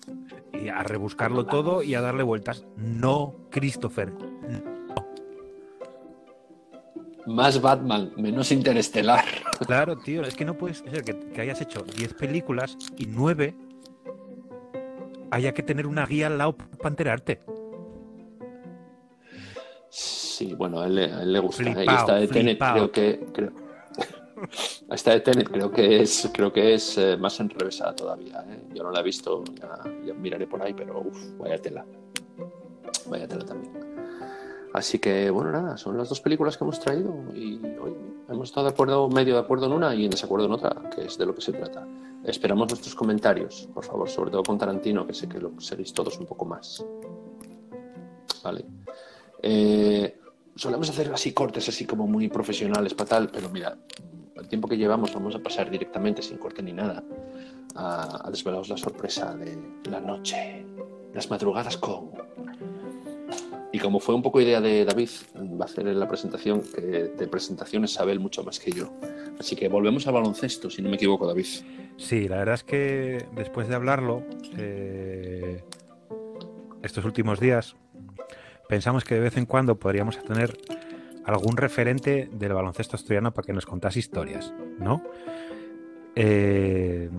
y a rebuscarlo todo y a darle vueltas. No, Christopher. Más Batman, menos Interestelar. Claro, tío, es que no puedes ser que, que hayas hecho 10 películas y 9 haya que tener una guía al lado para enterarte. Sí, bueno, a él, le- a él le gusta. ¿eh? Y Flipao, esta de flipao. creo que. Creo, esta de Tenet creo que es, creo que es eh, más enrevesada todavía. ¿eh? Yo no la he visto, ya, miraré por ahí, pero uff, vaya tela. Vaya tela también. Así que, bueno, nada, son las dos películas que hemos traído y hoy hemos estado de acuerdo, medio de acuerdo en una y en desacuerdo en otra, que es de lo que se trata. Esperamos vuestros comentarios, por favor, sobre todo con Tarantino, que sé que lo seréis todos un poco más. Vale. Eh, solemos hacer así cortes, así como muy profesionales para tal, pero mira, el tiempo que llevamos vamos a pasar directamente, sin corte ni nada, a, desvelaros la sorpresa de la noche, las madrugadas con... Y como fue un poco idea de David, va a hacer la presentación, que de presentaciones sabe mucho más que yo. Así que volvemos al baloncesto, si no me equivoco, David. Sí, la verdad es que después de hablarlo, eh, estos últimos días, pensamos que de vez en cuando podríamos tener algún referente del baloncesto asturiano para que nos contase historias, ¿no? Eh,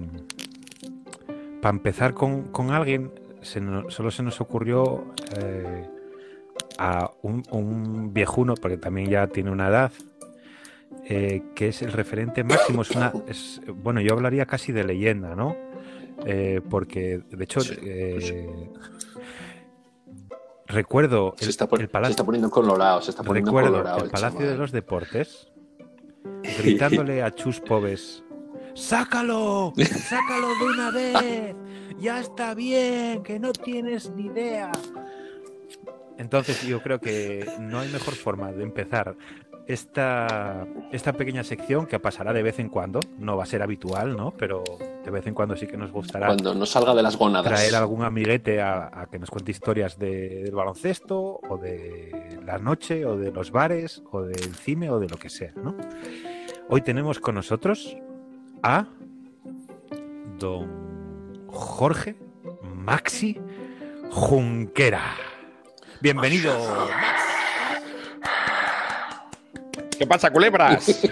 para empezar con, con alguien, se no- solo se nos ocurrió eh, a un, un viejuno, porque también ya tiene una edad, eh, que es el referente máximo. Es una, es, bueno, yo hablaría casi de leyenda, ¿no? Porque, de hecho, Eh, recuerdo Se el, está, pon- el se palacio, está poniendo colorado, se está poniendo recuerdo colorado. el el Palacio de chaval. los Deportes gritándole a Chus Pobes ¡Sácalo! ¡Sácalo de una vez! ¡Ya está bien! ¡Que no tienes ni idea! Entonces yo creo que no hay mejor forma de empezar esta, esta pequeña sección que pasará de vez en cuando. No va a ser habitual, ¿no? Pero de vez en cuando sí que nos gustará Cuando no salga de las gónadas. traer algún amiguete a, a que nos cuente historias de- del baloncesto o de la noche o de los bares o del cine o de lo que sea, ¿no? Hoy tenemos con nosotros a don Jorge Maxi Junquera. Bienvenido. ¿Qué pasa, culebras?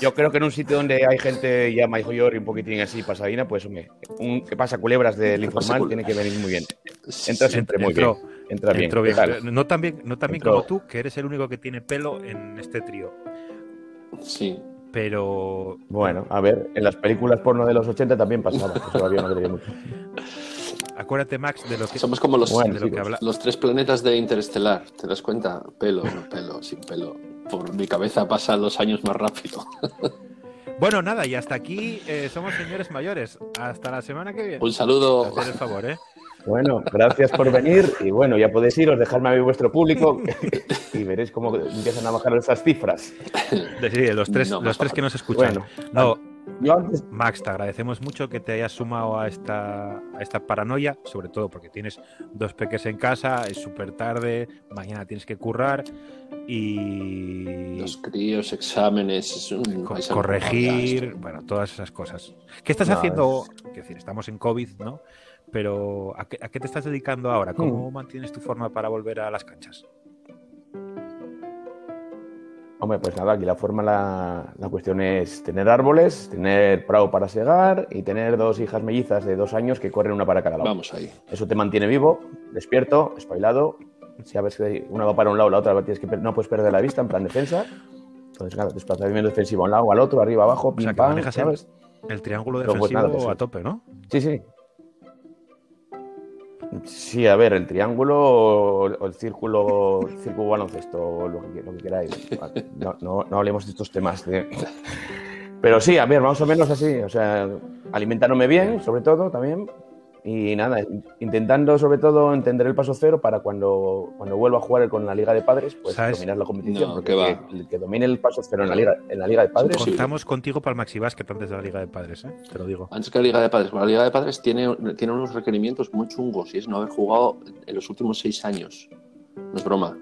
Yo creo que en un sitio donde hay gente ya mayor y un poquitín así pasadina, pues hombre, un ¿qué pasa, culebras del ¿Qué pasa, informal tiene que venir muy bien. Entonces siempre muy Entró- bien. Entra bien. No tan bien, no tan bien como tú, que eres el único que tiene pelo en este trío. sí. Pero Bueno, a ver, en las películas porno de los 80 también pasaba, que todavía no mucho. acuérdate, Max, de lo que, Somos como los, Bueno, de lo que habla. los tres planetas de Interestelar. ¿Te das cuenta? Pelo, no pelo, sin pelo. Por mi cabeza pasan los años más rápido. Bueno, nada, y hasta aquí eh, somos señores mayores. Hasta la semana que viene. Un saludo. Hacer el favor, ¿eh? Bueno, gracias por venir y bueno, ya podéis iros, dejarme a mí vuestro público y veréis cómo empiezan a bajar esas cifras. De- sí, los tres, No, los tres que nos escuchan. Bueno, no, yo antes, Max, te agradecemos mucho que te hayas sumado a esta, a esta paranoia, sobre todo porque tienes dos peques en casa, es súper tarde, mañana tienes que currar y Los críos, exámenes, es un co- corregir, bueno, todas esas cosas. ¿Qué estás No, haciendo? Quiero decir, estamos en COVID, ¿no? Pero ¿a qué, a qué te estás dedicando ahora? ¿Cómo mantienes tu forma para volver a las canchas? Hombre, pues nada, aquí la forma, la, la cuestión es tener árboles, tener prado para segar y tener dos hijas mellizas de dos años que corren una para cada lado. Vamos ahí. Eso te mantiene vivo, despierto, espabilado. Si a si una va para un lado, la otra tienes que no puedes perder la vista en plan defensa. Entonces, claro, desplazamiento defensivo a un lado, al otro, arriba, abajo, pim, sea, que pam, manejas el- ¿sabes? El triángulo Pero, pues, defensivo nada, pues, a tope, ¿no? Sí, sí. Sí, a ver, el triángulo o el círculo, círculo baloncesto, lo que, queráis. No, no, hablemos de estos temas. Pero sí, a ver, más o menos así. O sea, alimentándome bien, sobre todo, también. Y nada, intentando sobre todo entender el paso cero para cuando, cuando vuelva a jugar con la Liga de Padres, pues ¿Sabes? dominar la competición. No, porque que va. el que, el que domine el paso cero en la Liga, en la Liga de Padres. Contamos contigo para el Maxi Basket antes de la Liga de Padres, ¿eh? Te lo digo. Antes que la Liga de Padres, bueno, la Liga de Padres tiene, tiene unos requerimientos muy chungos y es no haber jugado en los últimos seis años. No es broma.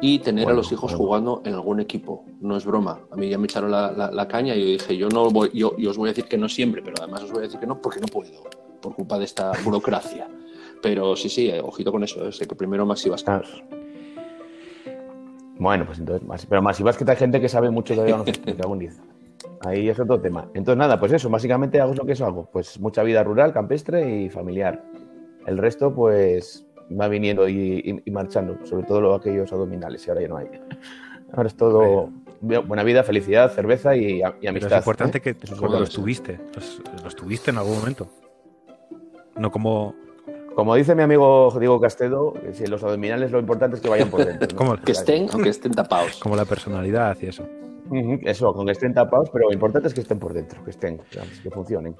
Y tener Bueno, a los hijos bueno. jugando en algún equipo. No es broma. A mí ya me echaron la, la- la caña y yo dije, yo no voy, yo, yo os voy a decir que no siempre, pero además os voy a decir que no porque no puedo, por culpa de esta burocracia. Pero sí, sí, eh, ojito con eso. Es que primero Maxi. Claro. Bueno, pues entonces, más, pero vas que hay gente que sabe mucho me cago en diez. Ahí es otro tema. Entonces, nada, pues eso, básicamente hago lo que eso hago. Pues mucha vida rural, campestre y familiar. El resto, pues, va viniendo y, y- y marchando, sobre todo lo, aquellos abdominales, y ahora ya no hay. Ahora es todo buena vida, felicidad, cerveza y, y Pero amistad. es importante ¿eh? que los tuviste. Los, los tuviste en algún momento. No como. Como dice mi amigo Diego Castedo, que si los abdominales lo importante es que vayan por dentro. ¿no? Como, Que estén, aunque estén tapados. como la personalidad y eso. Eso, con que estén tapados, pero lo importante es que estén por dentro, que estén, digamos, que funcionen,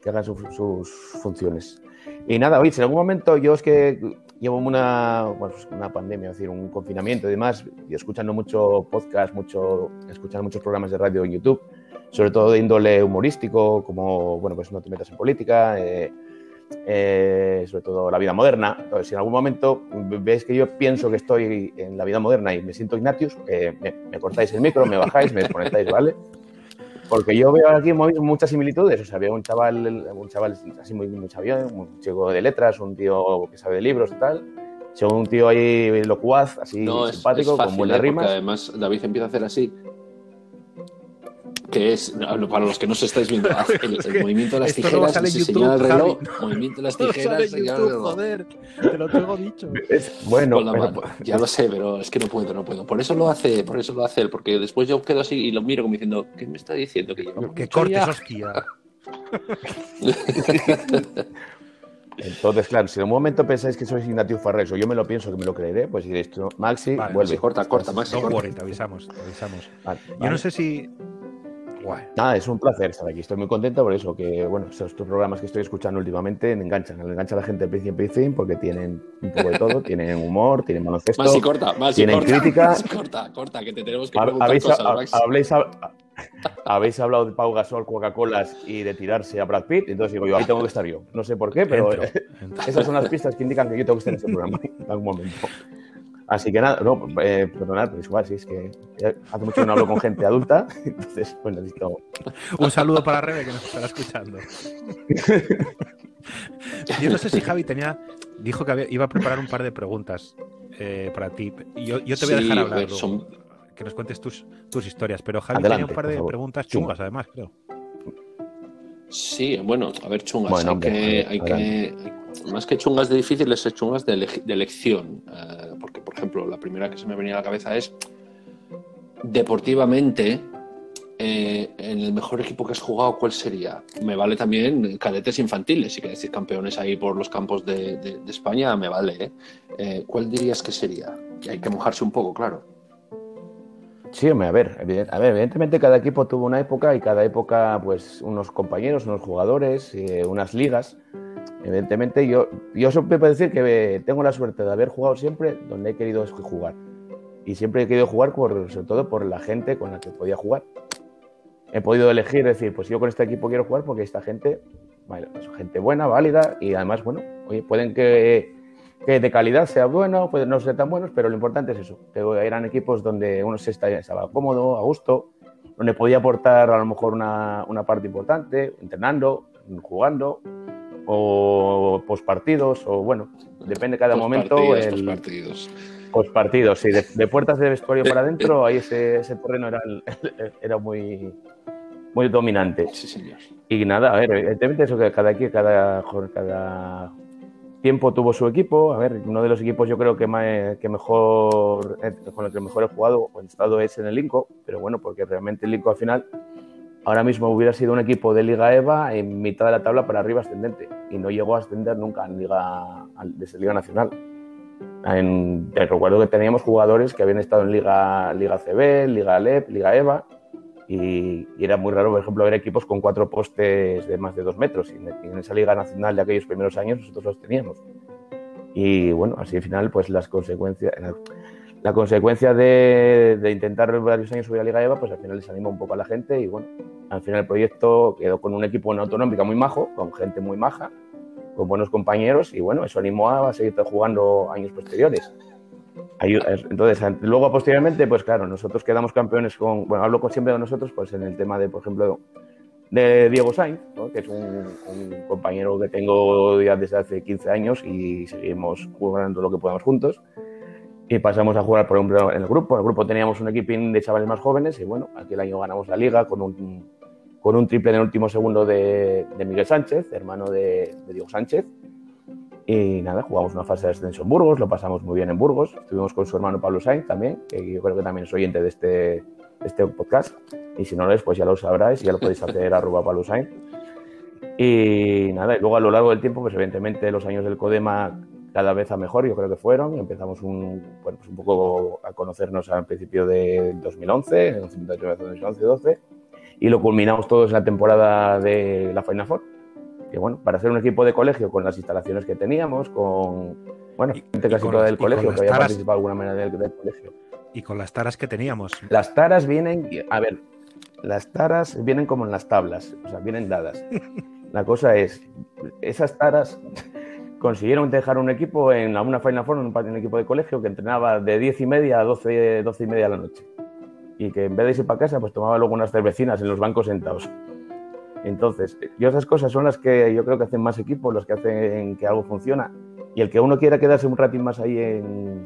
que hagan su- sus funciones. Y nada, oye, si en algún momento yo es que llevo una, bueno, pues una pandemia, es decir, un confinamiento y demás, y escuchando mucho podcast, mucho, escuchando muchos programas de radio en YouTube, sobre todo de índole humorístico, como, bueno, pues no te metas en política, eh, eh, sobre todo la vida moderna. Entonces, si en algún momento ves que yo pienso que estoy en la vida moderna y me siento Ignatius, eh, me, me cortáis el micro, me bajáis, me desconectáis, ¿vale? Porque yo veo aquí mu- muchas similitudes. O sea, veo un chaval, un chaval así muy, muy sabio, un chico de letras, un tío que sabe de libros y tal. Según un tío ahí locuaz, así No, es, simpático, es con fácil, buenas ¿eh? porque rimas. además David empieza a hacer así. Que es, no, para los que no se estáis viendo, el, el movimiento de las Esto no tijeras, en se YouTube, señala el reloj, Javi. movimiento de las tijeras, señala el reloj. Te lo tengo dicho. Es- bueno, pero- mano. Ya lo sé, pero es que no puedo, no puedo. Por eso lo hace, por eso lo hace él, porque después yo quedo así y lo miro como diciendo, ¿qué me está diciendo? Que Que cortes, ya? hostia. Entonces, claro, si en un momento pensáis que sois Ignatius Farrés o yo me lo pienso que me lo creeré, pues diréis, tú, Maxi, Vale, vuelve. sí, corta, corta, Maxi, No corta. worry, te avisamos, te avisamos. Vale, Yo vale. no sé si. Guay. Nada, es un placer estar aquí. Estoy muy contento por eso, que bueno, estos programas que estoy escuchando últimamente me enganchan. Me engancha a la gente de principio y fin porque tienen un poco de todo. tienen humor, tienen baloncesto. Maxi, corta, Maxi, tienen corta. crítica. Maxi, corta, corta, que te tenemos que preguntar Habéis, cosas, habléis, ha- habéis hablado de Pau Gasol, Coca-Colas y de tirarse a Brad Pitt. Entonces digo yo, ahí tengo que estar yo. No sé por qué, pero Entro, entro. esas son las pistas que indican que yo tengo que estar en este programa en algún momento. Así que nada, no, eh, perdonad, pero es igual, sí, es que hace mucho que no hablo con gente adulta, entonces pues necesito Un saludo para Rebe que nos estará escuchando. Yo no sé si Javi tenía. Dijo que había- iba a preparar un par de preguntas eh, para ti. Yo, yo te voy a dejar hablar. ver, luego, son- Que nos cuentes tus, tus historias. Pero Javi Adelante, tenía un par de favor. preguntas Chunga. chungas, además, creo. Sí, bueno, a ver, chungas. Bueno, hay hombre, que, hay que- más que chungas de difíciles, es chungas de, de elección. Eh, porque, por ejemplo, la primera que se me venía a la cabeza es, deportivamente, eh, en el mejor equipo que has jugado, ¿cuál sería? Me vale también cadetes infantiles, si queréis decir campeones ahí por los campos de, España, me vale. ¿eh? Eh, ¿Cuál dirías que sería? Que hay que mojarse un poco, claro. Sí, a ver, a ver, evidentemente cada equipo tuvo una época y cada época, pues, unos compañeros, unos jugadores, unas ligas. Evidentemente, yo, yo siempre puedo decir que eh, tengo la suerte de haber jugado siempre donde he querido jugar. Y siempre he querido jugar, por, sobre todo, por la gente con la que podía jugar. he podido elegir, decir, pues yo con este equipo quiero jugar porque esta gente, vale, es gente buena, válida y además, bueno, oye, pueden que, que de calidad sea bueno, pueden no ser tan buenos, pero lo importante es eso, que eran equipos donde uno se estaba cómodo, a gusto, donde podía aportar a lo mejor una, una parte importante, entrenando, jugando, o pospartidos, o bueno, depende de cada momento. El- postpartidos. Pospartidos, sí, de, de puertas de vestuario para adentro, ahí ese, ese terreno era, el- era muy, muy dominante. Sí, señor. Y nada, a ver, evidentemente eso que cada, cada, cada tiempo tuvo su equipo. A ver, uno de los equipos yo creo que, ma- que mejor, eh, con el que mejor he jugado o he estado es en el Linco, pero bueno, porque realmente el Linco al final ahora mismo hubiera sido un equipo de Liga EVA en mitad de la tabla para arriba ascendente y no llegó a ascender nunca en Liga, desde Liga Nacional. En- recuerdo que teníamos jugadores que habían estado en Liga, Liga CB, Liga LEP, Liga EVA y, y era muy raro, por ejemplo, ver equipos con cuatro postes de más de dos metros y en, en esa Liga Nacional de aquellos primeros años nosotros los teníamos. Y bueno, así al final, pues las consecuencias, la, consecuencia de, de intentar varios años subir a Liga EVA, pues al final les anima un poco a la gente y bueno, al final el proyecto quedó con un equipo en autonómica muy majo, con gente muy maja, con buenos compañeros y bueno, eso animó a seguir jugando años posteriores. Entonces, luego posteriormente, pues claro, nosotros quedamos campeones con, bueno, hablo siempre de nosotros, pues en el tema de, por ejemplo, de Diego Sainz, que es un, un compañero que tengo ya desde hace 15 años y seguimos jugando lo que podamos juntos. Y pasamos a jugar, por ejemplo, en el grupo. En el grupo teníamos un equipín de chavales más jóvenes y bueno, aquel año ganamos la liga con un, con un triple en el último segundo de, de Miguel Sánchez, hermano de, de Diego Sánchez. Y nada, jugamos una fase de ascenso en Burgos, lo pasamos muy bien en Burgos. Estuvimos con su hermano Pablo Sainz también, que yo creo que también es oyente de este, de este podcast. Y si no lo es, pues ya lo sabráis, ya lo podéis hacer arroba Pablo Sainz. Y nada, y luego a lo largo del tiempo, pues evidentemente los años del Codema cada vez a mejor, yo creo que fueron. Empezamos un, bueno, pues un poco a conocernos al principio del 2011, en el 2011-12, y lo culminamos todos en la temporada de la Final Four. Que bueno, para ser un equipo de colegio con las instalaciones que teníamos, con bueno, Y- gente casi toda del colegio que había taras- participado de alguna manera del, del colegio. Y con las taras que teníamos. Las taras vienen, a ver, las taras vienen como en las tablas, o sea, vienen dadas. La cosa es, esas taras consiguieron dejar un equipo en una Final Four, un, pa- un equipo de colegio que entrenaba de 10 y media a 12, 12 y media de la noche. Y que en vez de irse para casa, pues tomaba luego unas cervecinas en los bancos sentados. Entonces, yo esas cosas son las que yo creo que hacen más equipo, los que hacen que algo funciona. Y el que uno quiera quedarse un ratín más ahí en,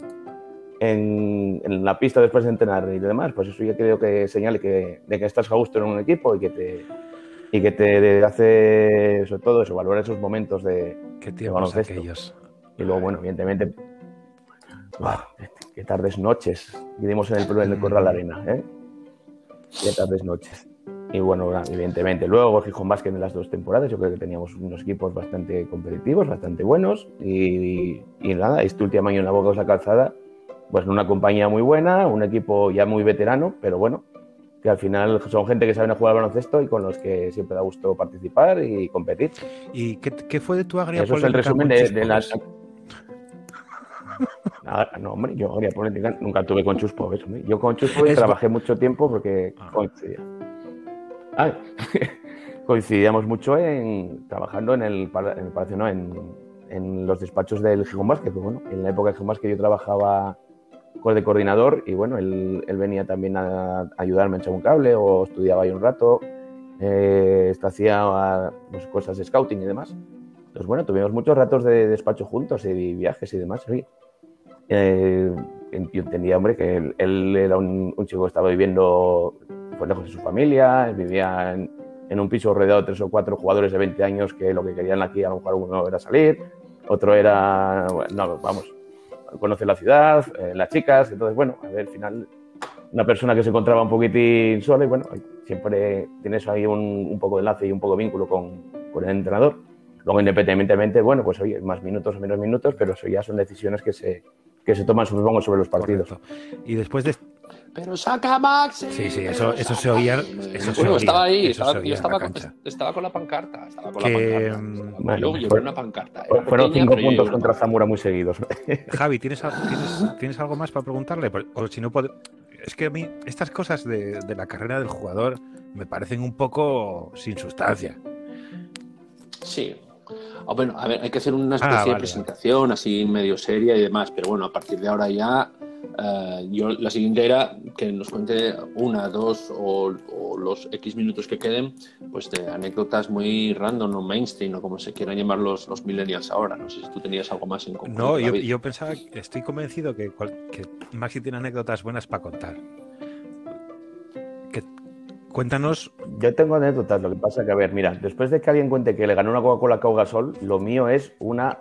en, en la pista después de entrenar y demás, pues eso yo creo que señale que, de que estás a gusto en un equipo y que te, y que te hace, sobre todo eso, valorar esos momentos de, Qué de baloncesto. aquellos. Y luego, bueno, evidentemente, ¡buah! qué tardes noches vivimos en el, en el Corral Arena, ¿eh? Qué tardes noches. Y bueno, nada, evidentemente, luego Gijón Basket en las dos temporadas, yo creo que teníamos unos equipos bastante competitivos, bastante buenos. Y, y nada, este último año en la Boca de la Calzada, pues una compañía muy buena, un equipo ya muy veterano, pero bueno, que al final son gente que saben jugar al baloncesto y con los que siempre da gusto participar y competir. ¿Y qué, qué fue de tu agria Eso es el resumen de, de la. Pobes? Ah, no, hombre, yo agria política nunca tuve con Chus Pobes, hombre. Yo con Chus Pobes Es- trabajé mucho tiempo porque Ah. coincidía. Ah, coincidíamos mucho en trabajando en el, en el palacio, no, en, en los despachos del Gijón. Pues bueno, en la época del Gijón yo trabajaba de coordinador y bueno, él, él venía también a, ayudarme a echar un cable o estudiaba ahí un rato. Eh, esto hacía pues, cosas de scouting y demás. Pues bueno, tuvimos muchos ratos de despacho juntos y viajes y demás. oye. Eh, yo entendía, hombre, que él, era un, chico que estaba viviendo pues, lejos de su familia, vivía en, en un piso rodeado de tres o cuatro jugadores de 20 años que lo que querían aquí a lo mejor uno era salir, otro era, no, vamos, conocer la ciudad, eh, las chicas, entonces, bueno, a ver, al final, una persona que se encontraba un poquitín sola y bueno, siempre tienes ahí un, un poco de enlace y un poco de vínculo con, con el entrenador. Luego, independientemente, bueno, pues oye, más minutos o menos minutos, pero eso ya son decisiones que se, que se toman, supongo, sobre los partidos. Y después de, pero saca a Max. eh, Sí, sí, pero eso- se oía- a Max". eso se Bueno, oía, estaba ahí, estaba- yo estaba, con, estaba con la pancarta, estaba con Que, la pancarta. mm, bueno, yo llevé fue- una pancarta. era Fueron pequeña, cinco puntos contra Zamora muy seguidos. Javi, ¿tienes, tienes, tienes algo más para preguntarle? O si no, es que a mí estas cosas de, de la carrera del jugador me parecen un poco sin sustancia. Sí. Ah, bueno, a ver, hay que hacer una Ah, especie vale, de presentación así medio seria y demás, pero bueno, a partir de ahora ya, eh, yo la siguiente era que nos cuente una, dos o, o los X minutos que queden, pues de anécdotas muy random o mainstream o como se quieran llamar los, los millennials ahora. No sé si tú tenías algo más en concreto. No, yo, yo pensaba, estoy convencido que, cual- que Maxi tiene anécdotas buenas para contar. Que, cuéntanos, Yo tengo anécdotas, lo que pasa que, a ver, mira, después de que alguien cuente que le ganó una Coca-Cola a Gasol, lo mío es una.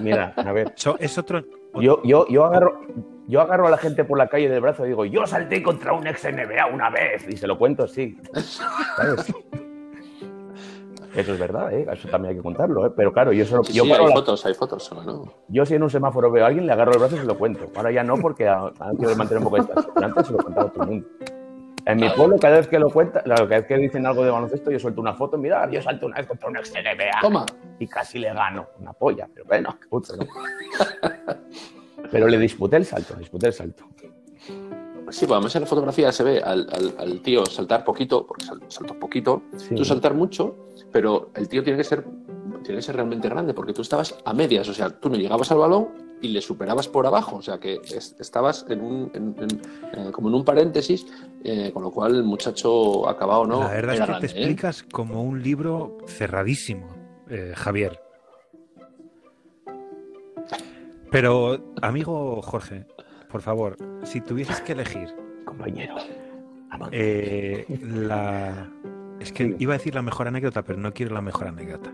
Mira, a ver, so- es otro... yo, yo, yo, agarro, yo agarro a la gente por la calle del brazo y digo, yo salté contra un ex NBA una vez, y se lo cuento así. ¿sabes? Eso es verdad, ¿eh? eso también hay que contarlo, ¿eh? pero claro, yo, solo, Sí, yo, sí, hay la- fotos, hay fotos, solo, ¿no? yo si en un semáforo veo a alguien, le agarro el brazo y se lo cuento. Ahora ya no, porque quiero mantener un poco. Pero antes se lo contaba a todo el mundo. En mi pueblo, cada vez que lo cuenta, cada vez que dicen algo de baloncesto, yo suelto una foto, mira, yo salto una vez contra un ex NBA Toma. y casi le gano una polla, pero bueno, qué puto, ¿no? Pero le disputé el salto, le disputé el salto. Sí, pues además en la fotografía se ve al, al- al tío saltar poquito, porque sal- saltó poquito, Sí. tú saltar mucho, pero el tío tiene que ser tiene que ser realmente grande, porque tú estabas a medias, o sea, tú no llegabas al balón y le superabas por abajo, o sea, que es- estabas en un, en- en, eh, como en un paréntesis, eh, con lo cual el muchacho acabado no la verdad era es que grande, te ¿eh? explicas como un libro cerradísimo, eh, Javier. Pero, amigo Jorge, por favor, si tuvieses que elegir Compañero. eh, la... Es que iba a decir la mejor anécdota, pero no quiero la mejor anécdota.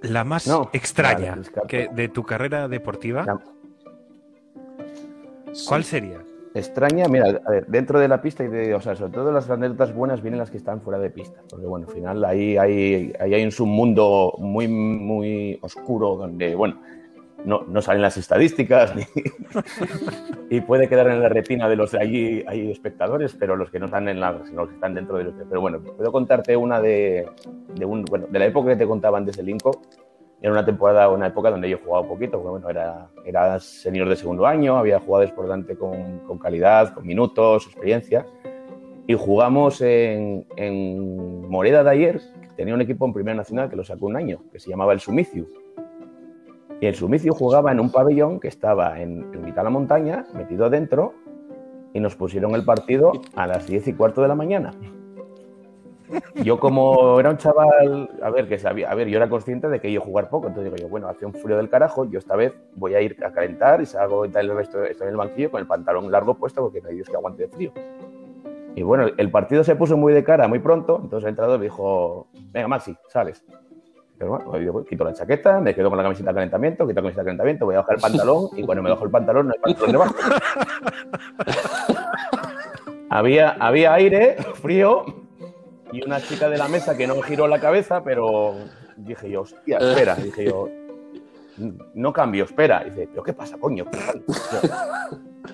La más No, extraña que de tu carrera deportiva, La- ¿cuál sería? Extraña, mira, a ver, dentro de la pista y de, o sea, sobre todo las anécdotas buenas vienen las que están fuera de pista, porque bueno, al final ahí hay, ahí hay un submundo muy, muy oscuro donde, bueno, no, no salen las estadísticas ni- y puede quedar en la retina de los de allí hay espectadores, pero los que no están en la, sino los que están dentro de los. Pero bueno, puedo contarte una de, de un, bueno, de la época que te contaba antes del Inco. Era una temporada, una época donde yo jugaba poquito, porque bueno, era, era senior de segundo año, había jugado por con, con calidad, con minutos, experiencia. Y jugamos en, en Moreda de ayer, tenía un equipo en Primera Nacional que lo sacó un año, que se llamaba el Sumicio. Y el Sumicio jugaba en un pabellón que estaba en, en mitad de la montaña, metido adentro, y nos pusieron el partido a las 10 y cuarto de la mañana. Yo como era un chaval, a ver, que sabía, a ver, yo era consciente de que iba a jugar poco, entonces digo yo, bueno, hace un frío del carajo, yo esta vez voy a ir a calentar y salgo y tal el resto, estoy en el banquillo con el pantalón largo puesto porque no hay Dios que aguante de frío. Y bueno, el partido se puso muy de cara muy pronto, entonces el entrenador dijo, venga Maxi, sales. Pero bueno, pues, quito la chaqueta, me quedo con la camiseta de calentamiento, quito la camiseta de calentamiento, voy a bajar el pantalón y cuando me bajo el pantalón no hay pantalón debajo. había, había aire, frío y una chica de la mesa que no giró la cabeza, pero dije yo, hostia, espera, dije yo, no cambio, espera. dice, pero ¿qué pasa, coño?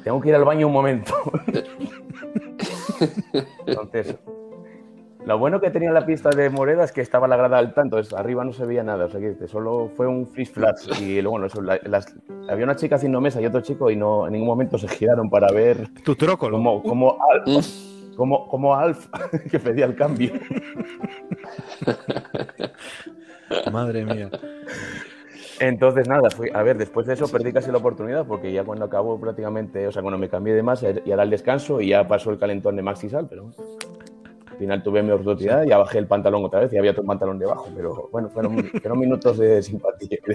Tengo que ir al baño un momento. Entonces, lo bueno que tenía la pista de Moreda es que estaba la grada alta, entonces arriba no se veía nada, o sea que solo fue un flash flash y luego bueno, eso, la- las- había una chica haciendo mesa y otro chico y no en ningún momento se giraron para ver Tu trócolo. como, como, Alf, como, como Alf que pedía el cambio. Madre mía. Entonces, nada, fui, a ver, después de eso perdí casi la oportunidad porque ya cuando acabó prácticamente, o sea, cuando me cambié de más, ya era el descanso y ya pasó el calentón de Maxi Sal, pero al final tuve mi oportunidad, ya bajé el pantalón otra vez y había otro pantalón debajo, pero bueno, fueron, fueron minutos de simpatía.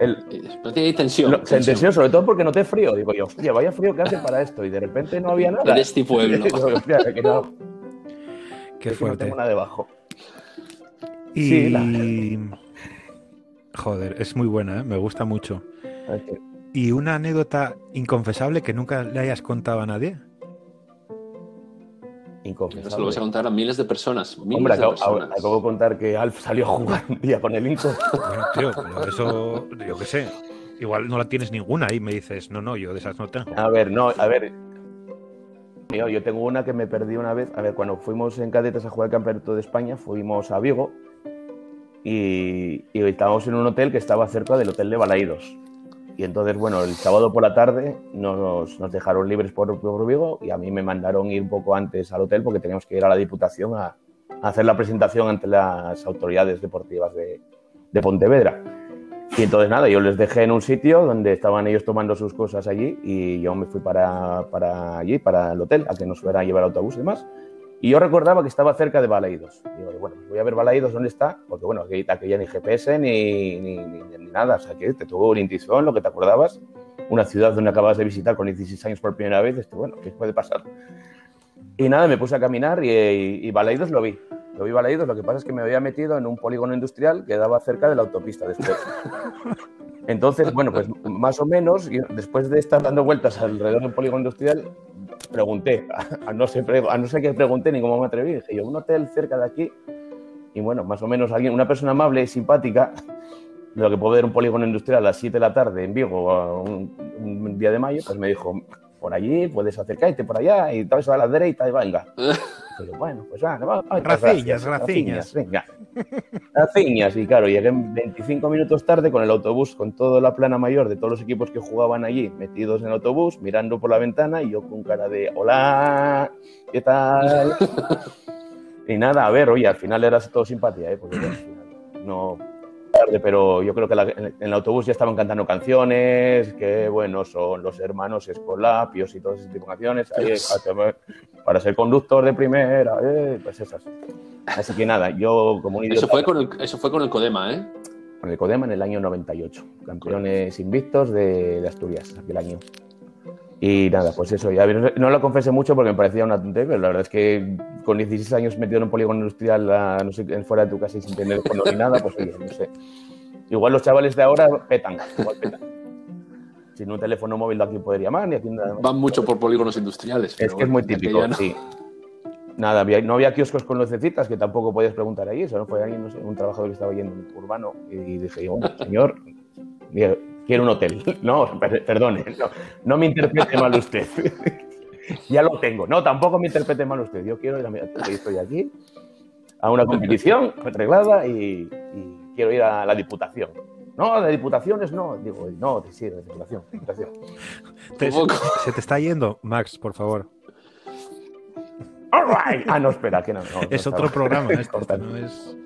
El, No tiene tensión. no, tensión, sobre todo porque noté frío, digo yo, hostia, vaya frío que hace para esto y de repente no había nada. En este pueblo. Digo, hostia, que no, Qué que no fuerte. tengo nada debajo. Y... Sí, la- Joder, es muy buena, ¿eh? me gusta mucho. ¿Y una anécdota inconfesable que nunca le hayas contado a nadie? Inconfesable. Eso lo vas a contar a miles de personas. Miles Hombre, de acabo, personas. acabo de contar que Alf salió a jugar un día con el Inco. Bueno, tío, pero eso, yo qué sé. Igual no la tienes ninguna y me dices, no, no, yo de esas no tengo. A ver, no, a ver, Yo, yo tengo una que me perdí una vez. A ver, cuando fuimos en cadetes a jugar el campeonato de España, fuimos a Vigo y, y estábamos en un hotel que estaba cerca del hotel de Balaídos. Y entonces, bueno, el sábado por la tarde nos, nos dejaron libres por, por Vigo y a mí me mandaron ir un poco antes al hotel porque teníamos que ir a la Diputación a, hacer la presentación ante las autoridades deportivas de, de Pontevedra. Y entonces nada, yo les dejé en un sitio donde estaban ellos tomando sus cosas allí y yo me fui para, para allí, para el hotel, a que nos fuera a llevar autobús y demás. Y yo recordaba que estaba cerca de Balaídos. Digo, bueno, pues voy a ver Balaídos dónde está, porque bueno, aquí, aquí ya ni GPS ni, ni, ni, ni nada, o sea, que te tuvo una intuición, lo que te acordabas, una ciudad donde acabas de visitar con 16 años por primera vez, esto, bueno, ¿qué puede pasar? Y nada, me puse a caminar y, y, y Balaídos lo vi. Lo vi Balaídos, lo que pasa es que me había metido en un polígono industrial que daba cerca de la autopista después. Entonces, bueno, pues más o menos, después de estar dando vueltas alrededor del polígono industrial, pregunté, a, no, sé, a no qué pregunté ni cómo me atreví, dije yo, un hotel cerca de aquí, y bueno, más o menos alguien, una persona amable y simpática, lo que puede ver un polígono industrial a las 7 de la tarde en Vigo, un, un día de mayo, pues me dijo, por allí, puedes acercarte por allá y todo eso a la derecha y venga. Pero bueno, pues va, va, Raciñas, raciñas. Venga. Raciñas, y claro, llegué 25 minutos tarde con el autobús, con toda la plana mayor de todos los equipos que jugaban allí, metidos en el autobús, mirando por la ventana y yo con cara de hola, ¿qué tal? y nada, a ver, oye, al final era todo simpatía, ¿eh? porque final no tarde, pero yo creo que la, en el autobús ya estaban cantando canciones, que bueno, son los hermanos Escolapios y todo ese tipo de canciones. Ahí, para ser conductor de primera, eh, pues esas. Así que nada, yo como un idiota, Eso fue, con el, eso fue con el Codema, ¿eh? con el Codema en el año 98, campeones invictos de, de Asturias, aquel año. Y nada, pues eso, ya no lo confesé mucho porque me parecía una tontería, pero la verdad es que con 16 años metido en un polígono industrial a, no sé, fuera de tu casa y sin tener fondo ni nada, pues oye, no sé. Igual los chavales de ahora petan, igual petan. Sin un teléfono móvil de aquí poder llamar, ni aquí nada. Van mucho por polígonos industriales. Es pero que es muy típico, no. sí. Nada, había- no había kioscos con lucecitas que tampoco podías preguntar ahí. Eso no fue alguien, no sé, un trabajador que estaba yendo urbano y dije, bueno, señor, quiero un hotel. No, per- perdone, no, no me interprete mal usted. ya lo tengo. No, tampoco me interprete mal usted. Yo quiero ir a mi estoy aquí a una competición arreglada y, y quiero ir a la diputación. No, de diputaciones no. Digo, no, sí, de diputación. diputación. Te- se te está yendo, Max, por favor. All right. Ah, no, espera, que no. no, Es no otro estaba- programa este, no es...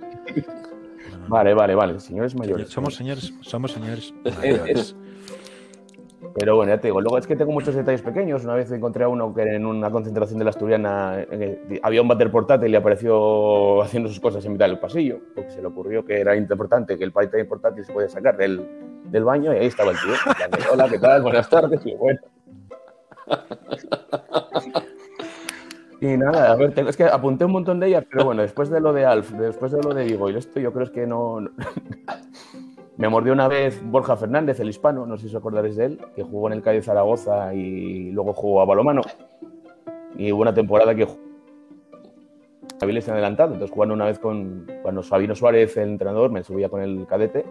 Vale, vale, vale. Señores mayores. Somos señores, somos señores Es- mayores. Pero bueno, ya te digo, luego es que tengo muchos detalles pequeños. Una vez encontré a uno que en una concentración de la Asturiana había un váter portátil y apareció haciendo sus cosas en mitad del pasillo, porque se le ocurrió que era importante que el váter portátil se podía sacar del, del baño y ahí estaba el tío. Hola, ¿qué tal? Buenas tardes. Y bueno. Y nada, a ver, es que apunté un montón de ellas, pero bueno, después de lo de Alf, después de lo de Vigo y esto, yo creo es que no. Me mordió una vez Borja Fernández, el hispano, no sé si os acordaréis de él, que jugó en el Cádiz Zaragoza y luego jugó a balomano. Y hubo una temporada que Aviles en adelantado, entonces jugando una vez con, cuando Sabino Suárez, el entrenador, me subía con el cadete,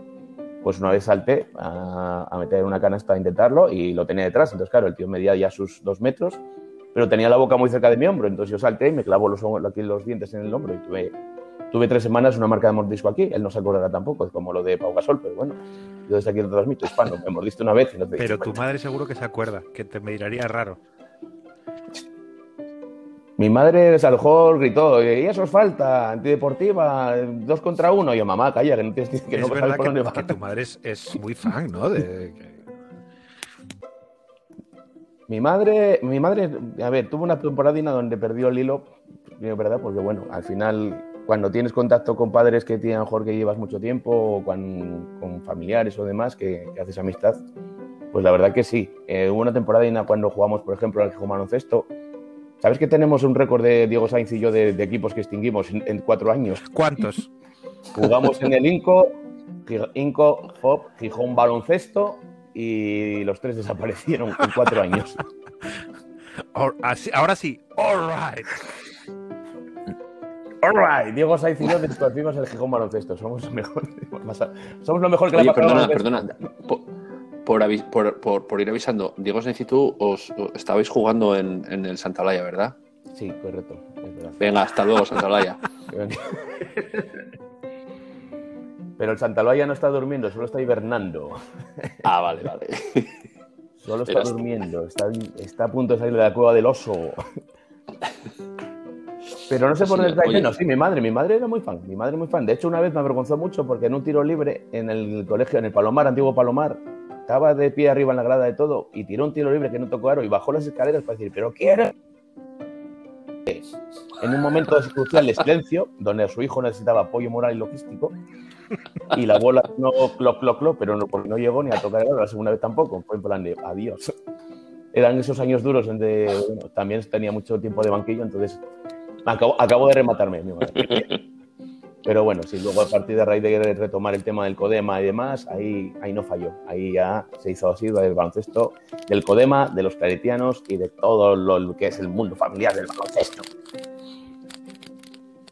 pues una vez salté a, a meter una canasta a intentarlo y lo tenía detrás. Entonces, claro, el tío medía ya sus dos metros, pero tenía la boca muy cerca de mi hombro, entonces yo salté y me clavó los, aquí los dientes en el hombro y tuve Tuve tres semanas una marca de mordisco aquí, él no se acordará tampoco, es como lo de Pau Gasol, pero bueno, yo desde aquí lo transmito, hispano, me mordiste una vez y no te Pero tu madre seguro que se acuerda, que te miraría raro. Mi madre mejor gritó, y eso es falta, antideportiva, dos contra uno. Y yo, mamá, calla, que no tienes que no es sabes verdad que, que tu madre es, es muy fan, ¿no? De, Mi madre, mi madre, a ver, tuvo una temporadina donde perdió el hilo, es verdad, porque bueno, al final, cuando tienes contacto con padres que tienen a lo mejor que llevas mucho tiempo, o con, con familiares o demás, que, que haces amistad, pues la verdad que sí. Eh, hubo una temporadina cuando jugamos, por ejemplo, al Gijón Baloncesto. ¿Sabes que tenemos un récord de Diego Sainz y yo de, de equipos que extinguimos en, en cuatro años? ¿Cuántos? Jugamos en el Inco, Inco, Hop, Gijón Baloncesto y los tres desaparecieron en cuatro años. Ahora sí, all right. All right, Diego Sainz y yo desconocimos el Gijón Baloncesto. Somos lo mejor, somos lo mejor que Oye, le ha pasado perdona, perdona. Po- por, avi- por, por- por ir avisando, Diego Sainz y tú os, os estabais jugando en, en el Santa Olaya, ¿verdad? Sí, correcto. es verdad. Venga, hasta luego, Santa Olaya. Pero el Santaloya no está durmiendo, solo está hibernando. Ah, vale, vale. Solo está Eras- durmiendo, está, está a punto de salir de la cueva del oso. Pero no sé por dónde está. Sí, mi madre, mi madre era muy fan, mi madre muy fan. De hecho, una vez me avergonzó mucho porque en un tiro libre en el colegio, en el Palomar, antiguo Palomar, estaba de pie arriba en la grada de todo y tiró un tiro libre que no tocó aro y bajó las escaleras para decir, ¿pero qué era? En un momento crucial de silencio, donde su hijo necesitaba apoyo moral y logístico, y la bola no cloc, cloc, cloc, pero no, no llegó ni a tocar el la segunda vez tampoco. Fue en plan de adiós. Eran esos años duros donde también tenía mucho tiempo de banquillo, entonces acabo, acabo de rematarme. mi madre. Pero bueno, sí, luego a partir de raíz de retomar el tema del Codema y demás, ahí, ahí no falló. Ahí ya se hizo así del baloncesto, del Codema, de los claretianos y de todo lo, que es el mundo familiar del baloncesto.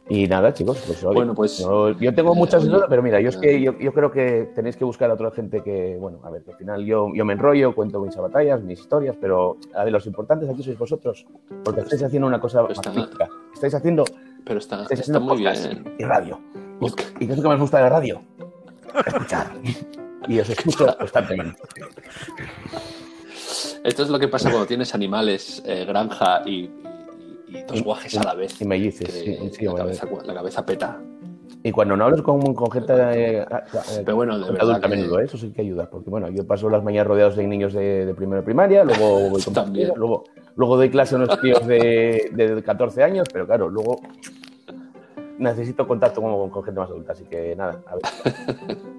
Y nada, chicos, pues oye, Bueno, pues, yo, yo tengo eh, muchas oye, dudas, pero mira, yo es eh, que yo, yo creo que tenéis que buscar a otra gente que, bueno, a ver, que al final yo, yo me enrollo, cuento mis batallas, mis historias, pero a ver, los importantes aquí sois vosotros, porque estáis haciendo una cosa Pues magnífica. Estáis haciendo Pero está, está haciendo muy podcast bien. y radio. ¿Y, y qué es lo que más gusta de la radio? Escuchar. Y os escucho constantemente. Esto es lo que pasa cuando tienes animales, eh, granja y, y- y dos guajes a la vez. Y mellices, que sí, sí, la, cabeza, la cabeza peta. Y cuando no hablas con, con gente eh, eh, Pero bueno, de gente verdad adulta a que- menudo, ¿eh? eso sí que ayuda. Porque bueno, yo paso las mañanas rodeados de niños de, de primero primaria, luego voy con También. luego, luego doy clase a unos tíos de, de 14 años, pero claro, luego necesito contacto con, con gente más adulta. Así que nada, a ver.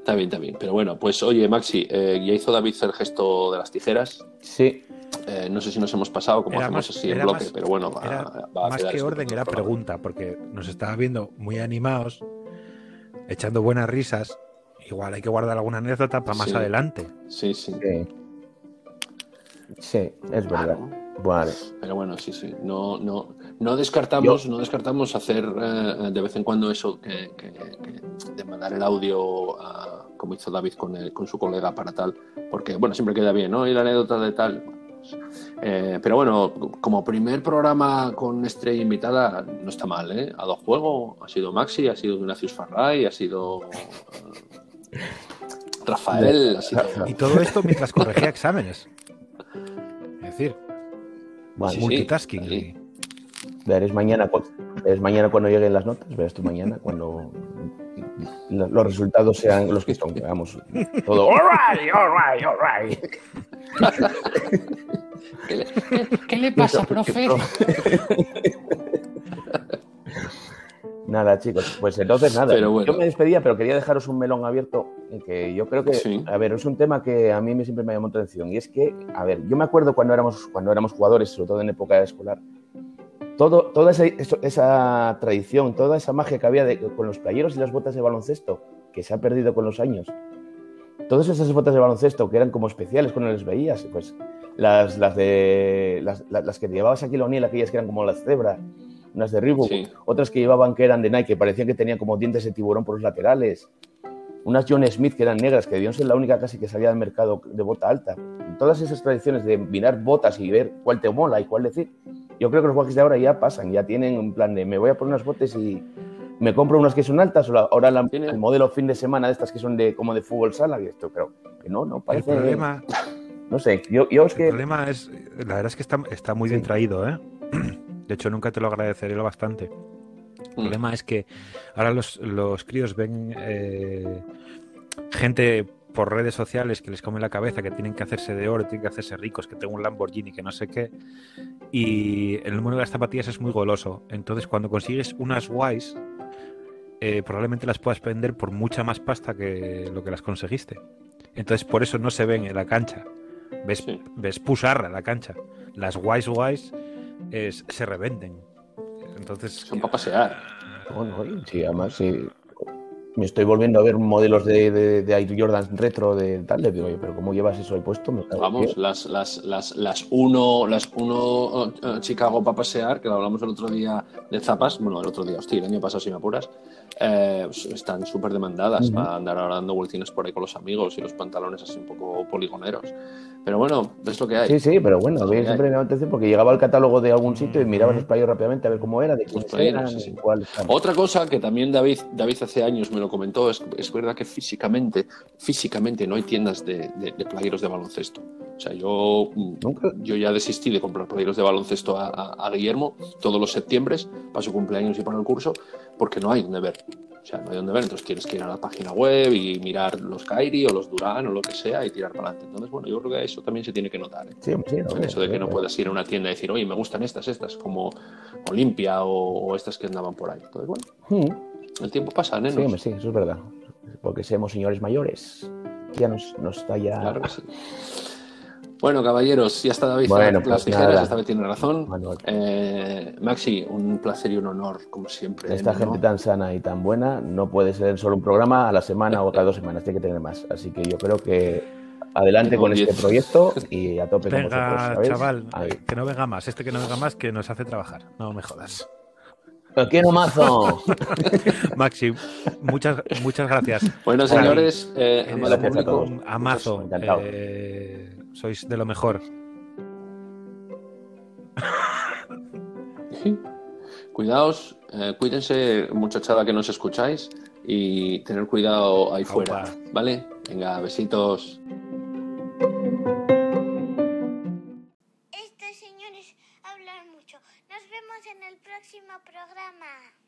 Está bien, está bien. Pero bueno, pues oye, Maxi, eh, ya hizo David el gesto de las tijeras. Sí, Eh, no sé si nos hemos pasado, como Era hacemos más- así en bloque, más- pero bueno, va, Era va a más que orden, era programa. pregunta, porque nos estaba viendo muy animados, echando buenas risas. Igual hay que guardar alguna anécdota para más Sí. adelante. Sí, sí. sí. Sí, es verdad. Claro. Vale. Pero bueno, sí, sí. No, no, no descartamos, no descartamos hacer eh, de vez en cuando eso que, que- que- de mandar el audio a- como hizo David con, el- con su colega para tal, porque bueno, siempre queda bien, ¿no? Y la anécdota de tal. eh, pero bueno, como primer programa con estrella invitada, no está mal, ¿eh? Ha dado juego, ha sido Maxi, ha sido Ignacius Farray, ha sido eh, Rafael, ha sido. Y todo esto mientras corregía exámenes. Es decir, Vale. Sí, sí. multitasking. ahí. Verás mañana, verás mañana cuando lleguen las notas, verás tú mañana cuando lo- los resultados sean los que son, vamos, todo. All right, all right, all right. ¿Qué le, qué le pasa, profe? Nada, chicos, pues entonces nada. Pero bueno. Yo me despedía, pero quería dejaros un melón abierto, que yo creo que, Sí. a ver, es un tema que a mí me, siempre me llamó la atención. Y es que, a ver, yo me acuerdo cuando éramos, cuando éramos jugadores, sobre todo en época escolar, todo, toda esa, esa tradición, toda esa magia que había de- con los playeros y las botas de baloncesto, que se ha perdido con los años. Todas esas botas de baloncesto que eran como especiales cuando las veías, pues las, las de las, las- que llevabas aquí la aquellas que eran como las cebra, unas de Reebok, Sí. otras que llevaban que eran de Nike, que parecían que tenían como dientes de tiburón por los laterales, unas John Smith que eran negras, que debían ser la única casi que salía del mercado de bota alta. Todas esas tradiciones de mirar botas y ver cuál te mola y cuál decir, yo creo que los jugadores de ahora ya pasan, ya tienen un plan de me voy a poner unas botas y me compro unas que son altas, o la- ahora la- el modelo fin de semana de estas que son de como de fútbol sala, y esto, pero que no, no, El parece, problema, no sé, yo, yo es el que... problema es, la verdad es que está, está muy bien Sí. traído, ¿eh? De hecho, nunca te lo agradeceré lo bastante. El Mm. problema es que ahora los, los críos ven eh, gente por redes sociales que les come la cabeza, que tienen que hacerse de oro, tienen que hacerse ricos, que tengo un Lamborghini, que no sé qué. Y el número de las zapatillas es muy goloso. Entonces, cuando consigues unas guays, eh, probablemente las puedas vender por mucha más pasta que lo que las conseguiste. Entonces, por eso no se ven en la cancha. Ves, Sí. ves pusarra en la cancha. Las guays guays es- se revenden. Entonces, Son para pasear. Bueno, sí, además, sí. Me estoy volviendo a ver modelos de, de, de Air Jordan retro de tal, le digo, oye, pero ¿cómo llevas eso ahí puesto? Me Vamos, las, las, las, las uno, las uno eh, Chicago para pasear, que lo hablamos el otro día de zapas, bueno, el otro día, hostia, el año pasado si me apuras, eh, pues están súper demandadas Ujú. para andar ahora dando vueltines por ahí con los amigos y los pantalones así un poco poligoneros. Pero bueno, es lo que hay. Sí, sí, pero bueno, a siempre me atención porque llegaba al catálogo de algún sitio y miraba los players rápidamente a ver cómo era, de players, eran, sí, sí. eran. Otra cosa que también David, David hace años me lo comentó, es, es verdad que físicamente, físicamente no hay tiendas de, de, de playeros de baloncesto. O sea, yo, mm, Nunca. yo ya desistí de comprar playeros de baloncesto a, a- a Guillermo todos los septiembre para su cumpleaños y para el curso, porque no hay donde ver. O sea, no hay donde ver, entonces tienes que ir a la página web y mirar los Kairi o los Durán o lo que sea y tirar para adelante. Entonces, bueno, yo creo que eso también se tiene que notar. ¿eh? Sí, sí, no, hecho de que no no, puedas ir a una tienda y decir, oye, me gustan estas, estas, como Olimpia o, o estas que andaban por ahí. Entonces, bueno, Mm, el tiempo pasa, Sí, nenos. hombre, sí, eso es verdad. Porque seamos señores mayores. Ya nos, nos está ya. Claro que sí. Bueno, caballeros, ya está David Bueno, las pues tijeras, nada. esta vez tiene razón. Manuel. Eh, Maxi, un placer y un honor, como siempre. Esta ¿no? gente tan sana y tan buena no puede ser solo un programa a la semana o cada dos semanas, tiene que tener más. Así que yo creo que adelante Tengo con este proyecto y a tope con vosotros. Venga, ¿sabéis? chaval, Ahí. que no venga más. Este que no venga más, que nos hace trabajar. No me jodas. ¡Quiero mazo! Maxi, muchas, muchas gracias. Bueno, señores, eh, amado gracias a todos. Encantado. eh, sois de lo mejor. cuidaos, eh, cuídense, muchachada que nos escucháis, y tener cuidado ahí fuera. ¿vale? Venga, besitos. el próximo programa.